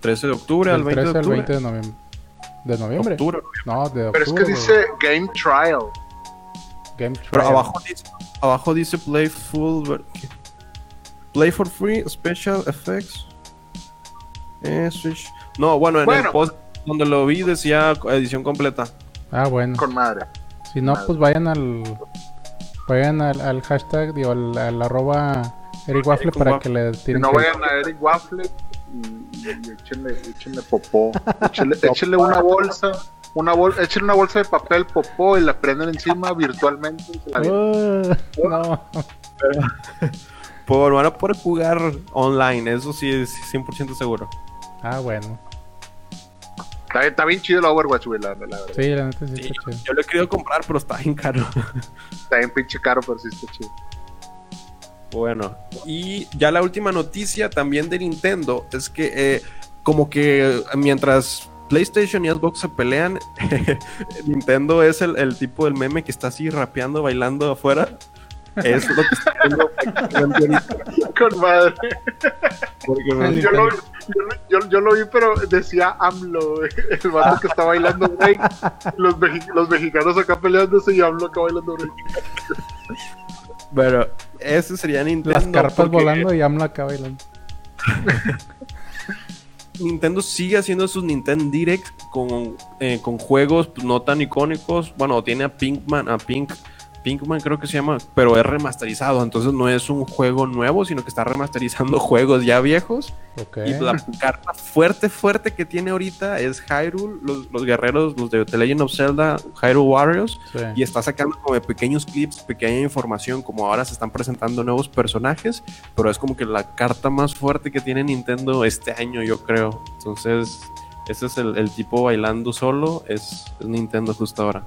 13 de octubre al Del 20 de 13 al octubre. 20 de noviembre. ¿De noviembre? Octubre. No, de octubre. Pero es que dice Game Trial. Game Pero Trial. abajo dice, abajo dice Play Full. Play for Free, Special Effects. Eh, Switch. No, bueno, en Bueno. el post donde lo vi decía edición completa. Ah, bueno. Con madre. Si no, pues vayan al. Vayan al, al hashtag, digo, al, al arroba Eric Waffle Eric para Waffle. que le tiren. no vayan a Eric Waffle y, y- échenle, échenle popó. *laughs* Échenle, échenle una bolsa. Una bol échenle una bolsa de papel popó y la prenden encima virtualmente. y se la. Uh, no. Por, van a poder jugar online, eso sí es 100% seguro. Ah, bueno. Está, bien- está bien chido el Overwatch, güey, la, la verdad. Sí, la neta sí Sí, está chido. yo lo he querido comprar, pero está bien caro. *laughs* Está bien pinche caro, pero sí está chido. Bueno, y ya la última noticia también de Nintendo es que eh, como que mientras PlayStation y Xbox se pelean, *laughs* Nintendo es el, el tipo del meme que está así rapeando, bailando afuera. Es lo que está haciendo prácticamente ahorita, Con madre. porque, Yo lo, yo, yo- yo lo vi, pero decía AMLO, el vato que está bailando break. Los, los mexicanos acá peleándose y AMLO acá bailando break. Pero ese sería Nintendo. Las carpas porque volando y AMLO acá bailando. *laughs* Nintendo sigue haciendo sus Nintendo Direct con, eh, con juegos no tan icónicos. Bueno, tiene a Pinkman, a Pink, Pinkman creo que se llama, pero es remasterizado. Entonces no es un juego nuevo, sino que está remasterizando *laughs* juegos ya viejos. Ok. Y la carta fuerte, fuerte que tiene ahorita es Hyrule, los, los guerreros, los de The Legend of Zelda, Hyrule Warriors. Sí. Y está sacando como pequeños clips, pequeña información, como ahora se están presentando nuevos personajes, pero es como que la carta más fuerte que tiene Nintendo este año, yo creo. Entonces, ese es el, el tipo bailando solo, es, es Nintendo justo ahora.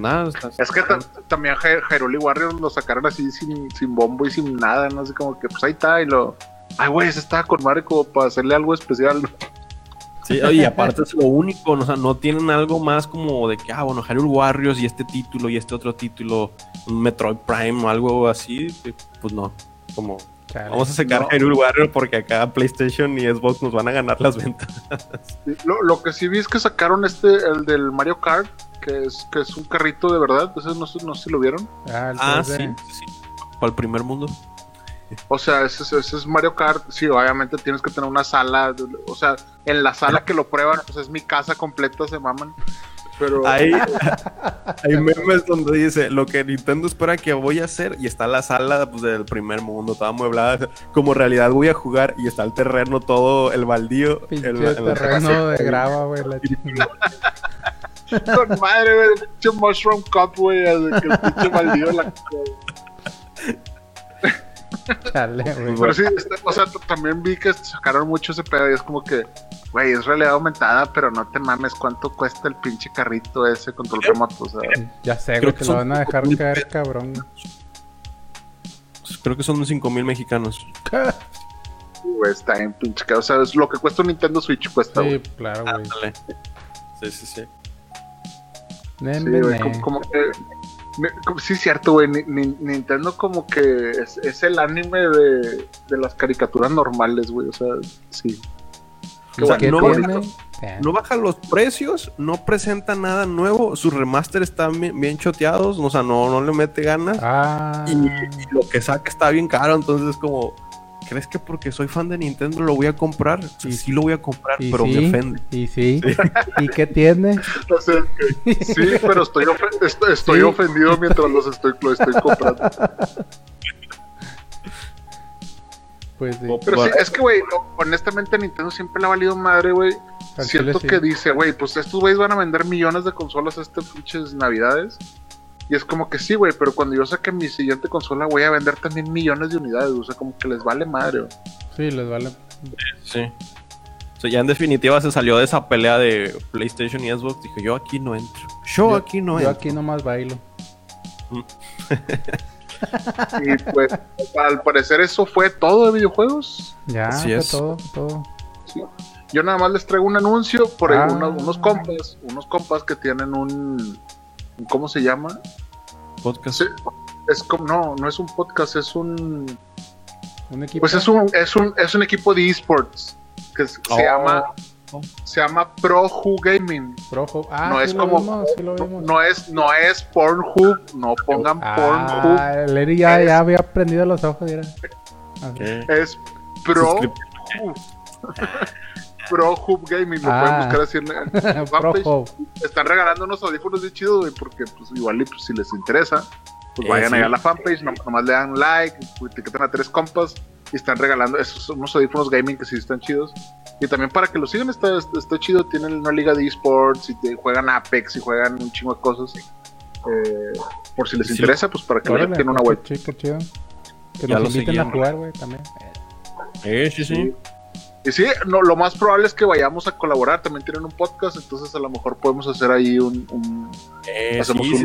Nada, está- Es que ta- también Hyrule Warriors lo sacaron así sin, sin bombo y sin nada, no sé, como que pues ahí está y lo. Ay, güey, ese estaba con madre como para hacerle algo especial. Sí, y aparte es lo único, o sea, no tienen algo más como de que, ah, bueno, Hyrule Warriors y este título y este otro título, un Metroid Prime o algo así, pues no, como Chale. vamos a sacar No. Hyrule Warriors porque acá PlayStation y Xbox nos van a ganar las ventas. Lo, lo que sí vi es que sacaron este, el del Mario Kart, que es, que es un carrito de verdad. Ese no, sé- no sé si lo vieron. Ah, el Ah, 3D. sí, sí, sí. Para el primer mundo. O sea, ese, es- ese es Mario Kart. Sí, obviamente tienes que tener una sala. O sea, en la sala que lo prueban, pues es mi casa completa, se maman. Pero *laughs* Hay, *laughs* hay memes donde dice lo que Nintendo espera que voy a hacer y está la sala pues, del primer mundo, toda amueblada. Como realidad voy a jugar y está el terreno todo, el baldío. El- el- terreno de grava, güey. *laughs* con madre, güey. el Pinche Mushroom Cup, güey. Que el pinche baldío la Chale, güey. Pero sí, este, o sea, también vi que sacaron mucho ese pedo y es como que, güey, es realidad aumentada, pero no te mames cuánto cuesta el pinche carrito ese control remoto. O sea, Ya sé, Creo güey, que lo van a dejar caer, pesos. cabrón. Creo que son 5 mil mexicanos. *laughs* güey, está en pinche. O sea, es lo que cuesta un Nintendo Switch cuesta, Sí, güey. claro, güey. Sí, sí, sí. Güey, como que. Sí, es cierto, güey. Ni- ni- Nintendo, como que es, es el anime de, de las caricaturas normales, güey. O sea, sí. O sea, ¿Qué no, baja los precios, no presenta nada nuevo, sus remaster están bien, bien choteados, o sea, no, no le mete ganas. Ah, Y lo que saca está bien caro, entonces es como, ¿crees que porque soy fan de Nintendo lo voy a comprar? Sí, Y- sí lo voy a comprar, pero sí, me ofende. Y sí. ¿Y qué tiene? *laughs* O sea, que- sí, pero estoy, estoy, estoy Sí. ofendido mientras los estoy, lo estoy comprando. Pues sí. Pero sí, es que, güey, honestamente a Nintendo siempre le ha valido madre, güey. Siento que dice, güey, pues estos güeyes van a vender millones de consolas estas pinches navidades. Y es como que sí, güey, pero cuando yo saque mi siguiente consola voy a vender también millones de unidades. O sea, como que les vale madre, güey. Sí, les vale. Sí. O sea, ya en definitiva se salió de esa pelea de PlayStation y Xbox. Dije, yo aquí no entro. Yo, aquí no Yo entro. aquí nomás bailo. *laughs* Y pues, al parecer eso fue todo de videojuegos. Ya, Así fue es. todo, todo. Sí. Yo nada más les traigo un anuncio por ahí, Ah. unos, unos compas, unos compas que tienen un- ¿cómo se llama? Podcast. Sí, es como, no, no es un podcast, es un, Un equipo. pues es un, es un, es un equipo de esports que se Oh. llama, se llama ProHu Gaming. Ah, no sí es lo como- vimos, sí lo No, vimos. no es, no es Pornhub, no pongan Pornhub, Ah, el Eri ya, Es- ya había prendido los ojos, mira. Eh, es Pro *laughs* suscrip- ProHub Gaming, lo Ah. pueden buscar así en, *laughs* fanpage. Están regalando unos audífonos de chidos, güey, porque pues igual pues, si les interesa, pues Eh, vayan sí. allá a la fanpage, no- nomás le dan like, pues, etiquetan a tres compas y están regalando esos son unos audífonos gaming que sí están chidos. Y también para que los sigan está, está, está chido, tienen una liga de esports y te- juegan Apex y juegan un chingo de cosas. Eh, por si les Sí, interesa, pues para que le den una vuelta. chido. Que Ya nos lo inviten seguían. a jugar, güey, también. eh, sí, sí. Y sí, no, lo más probable es que vayamos a colaborar. También tienen un podcast, entonces a lo mejor podemos hacer ahí un, un- Eh, hacemos sí, sí,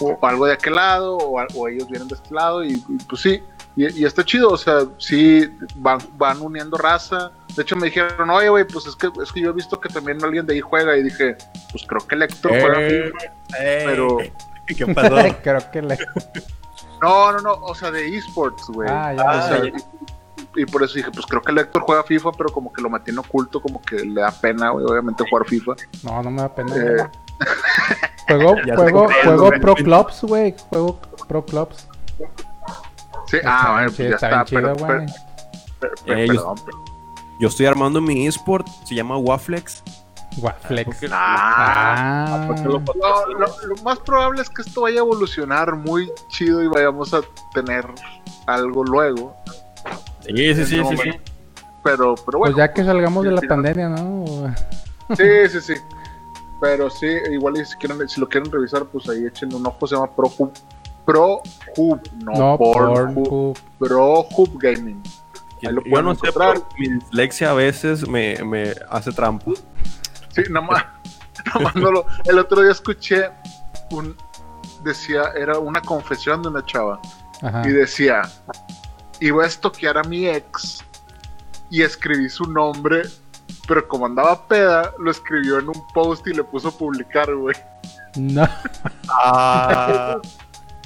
o, o algo de aquel lado o, o ellos vienen de este lado y, y, pues sí y, y está chido o sea sí van, van uniendo raza de hecho me dijeron oye güey pues es que es que yo he visto que también alguien de ahí juega y dije pues creo que el Héctor juega Eh, eh, pero- ¿Qué pasó? *laughs* Creo que le. no no no o sea de esports güey Ah, ya, O Ah, sea, ya. y, y por eso dije pues creo que el Héctor juega FIFA pero como que lo mantiene oculto como que le da pena güey obviamente jugar FIFA No, no me da pena. Eh, *laughs* Juego, juego, juego. Pro Clubs, güey. Juego Pro Clubs. sí Está ah bueno pues ya está chido, pero, güey. pero- pero- Eh, yo- perdón, pero- Yo estoy armando mi esport, se llama Waflex. Porque- Ah, lo- lo, lo más probable es que esto vaya a evolucionar muy chido y vayamos a tener algo luego. Sí, sí, sí, sí, sí. Pero, pero pues bueno, ya que salgamos de la sí, pandemia, ¿no? sí, sí, sí. Pero sí, igual y si, quieren, si lo quieren revisar, pues ahí echen un ojo. Se llama ProHub. ProHub, no, No, Pornhub. ProHub Gaming. Ahí lo Yo pueden no sé, encontrar. pero mi dislexia a veces me, me hace trampa. Sí, nada más. *laughs* nada más no lo- el otro día escuché un. Decía, era una confesión de una chava. Ajá. y decía, iba a estoquear a mi ex y escribí su nombre, pero como andaba peda, lo escribió en un post y le puso publicar, güey. No. Ah,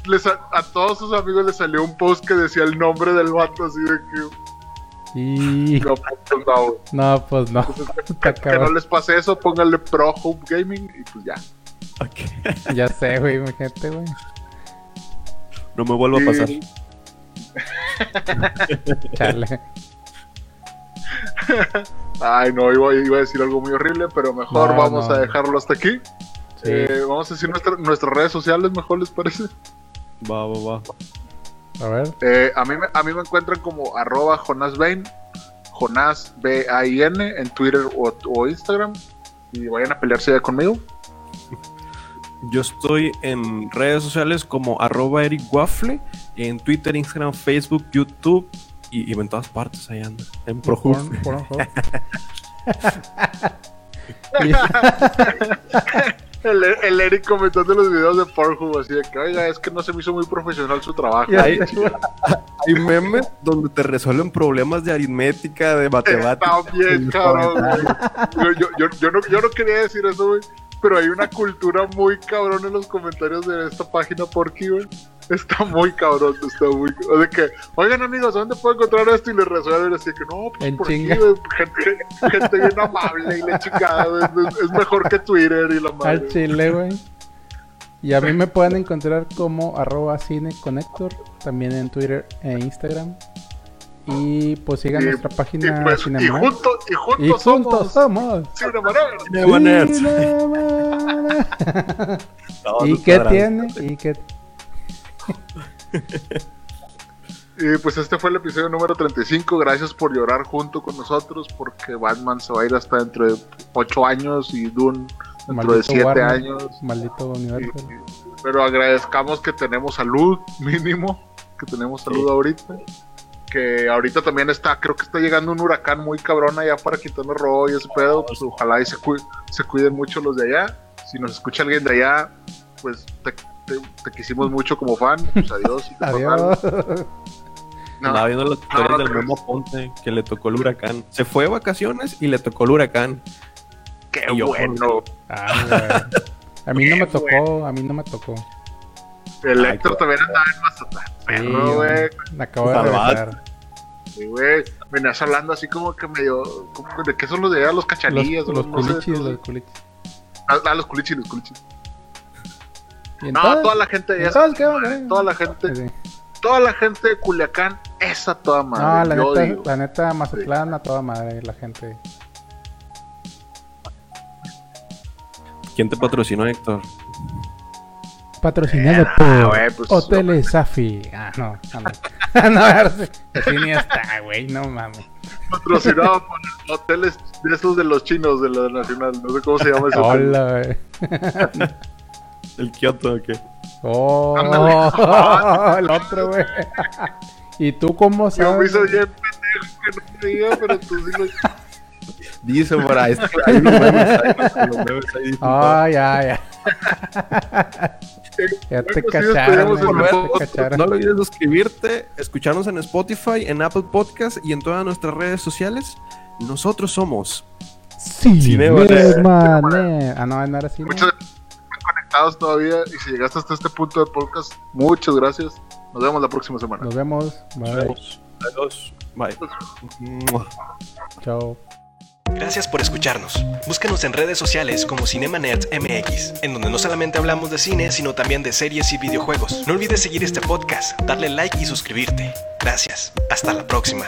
Les a, a todos sus amigos le salió un post que decía el nombre del vato, así de que Y. no, pues no, pues no. Entonces, *laughs* Está que, que no les pase eso, pónganle Pro Hub Gaming y pues ya. ok. Ya sé, güey, mi gente, güey. No me vuelva a pasar. *laughs* Chale. Ay, no, iba, iba a decir algo muy horrible, pero mejor No, vamos no. a dejarlo hasta aquí. Sí. Eh, vamos a decir nuestra- nuestras redes sociales, mejor les parece. Va, va, va. A ver. Eh, a, mí me, a mí me encuentran como arroba Jonas Bain, Jonas B-A-I-N en Twitter o, o Instagram. Y vayan a pelearse ya conmigo. Yo estoy en redes sociales como arroba Eric Waffle, en Twitter, Instagram, Facebook, YouTube y, y en todas partes ahí anda. En ProHub. Porn- Pornhub. *laughs* El, el Eric comentando los videos de Pornhub así de que, oiga, es que no se me hizo muy profesional su trabajo. Güey. Hay memes donde te resuelven problemas de aritmética, de matemáticas. Está bien, cabrón, güey. Yo, yo, yo, yo no, yo no quería decir eso, güey. Pero hay una cultura muy cabrón en los comentarios de esta página Porky, güey. Está muy cabrón, está muy... O de que, oigan amigos, ¿dónde puedo encontrar esto? Y le resuelven así que, no, pues En por chinga. aquí. Gente, gente bien amable y la chingada, güey. Es, es mejor que Twitter y la madre. Al chile, güey. Y a mí me pueden encontrar como arroba cineconector, también en Twitter e Instagram. Y pues sigan Y- nuestra página y, pues, y juntos, y juntos, Y juntos somos somos. Cinemanet. Cinema Nerds. Cinemanet. Todos ¿Y qué tiene? ¿Y qué? Y pues este fue el episodio número 35. Gracias por llorar junto con nosotros porque Batman se va a ir hasta dentro de 8 años y Dune dentro de Maldito 7 Warner, años. Maldito universo. Y- pero agradezcamos que tenemos salud mínimo, que tenemos salud Sí. ahorita. Que ahorita también está, creo que está llegando un huracán muy cabrón allá para Quintana Roo y ese pedo. Pues ojalá y se, cu- se cuiden mucho los de allá. Si nos escucha alguien de allá, pues te, te- te quisimos mucho como fan. Pues adiós. Adiós. No, Andaba *laughs* viendo las historias no, del. Memo Ponte que le tocó el huracán. Se fue de vacaciones y le tocó el huracán. qué yo, bueno. Ah, güey. A mí no me tocó, a mí no me tocó. El Héctor también andaba en Mazatlán. Perro, güey. Me acabo de regresar. Sí, güey. Venías hablando así como que medio. como ¿De qué son los de allá? Los Los, cachanillas. los no sé, culichis, no sé. los culichis. Ah, ah, los culichis, los culichis. No, toda la gente de allá. entonces, ¿qué va a hacer? Toda la gente, Sí. toda la gente de Culiacán, esa toda madre. No, la neta, la neta, Mazatlán a toda madre, la gente. ¿Quién te patrocinó, Héctor? Patrocinado Ah, por pues, Hoteles Safi. Ah, no, no, *laughs* no. no, así ni está, güey, no mames. Patrocinado por hoteles de esos de los chinos de la Nacional. No sé cómo se llama ese *laughs* hotel. Hola, güey. *laughs* ¿El Kioto o qué? Oh, *laughs* el otro, güey. ¿Y tú cómo Yo me sabes? hizo bien pendejo que no creía, pero tú sí lo. *laughs* Dice por ahí. es que hay unos memes ahí, los memes ahí. Ah, ya, ya. Ya te cacharon, te. No olvides suscribirte, escucharnos en Spotify, en Apple Podcast y en todas nuestras redes sociales. Nosotros somos. Sí. Cinemanet. Ah, no, no era. ¿no? Muchas gracias conectados todavía. Y si llegaste hasta este punto del podcast, muchas gracias. Nos vemos la próxima semana. Nos vemos. Bye. Adiós. Adiós. Bye. Chao. Gracias por escucharnos. Búscanos en redes sociales como Cinema Nerds MX, en donde no solamente hablamos de cine, sino también de series y videojuegos. No olvides seguir este podcast, darle like y suscribirte. Gracias. Hasta la próxima.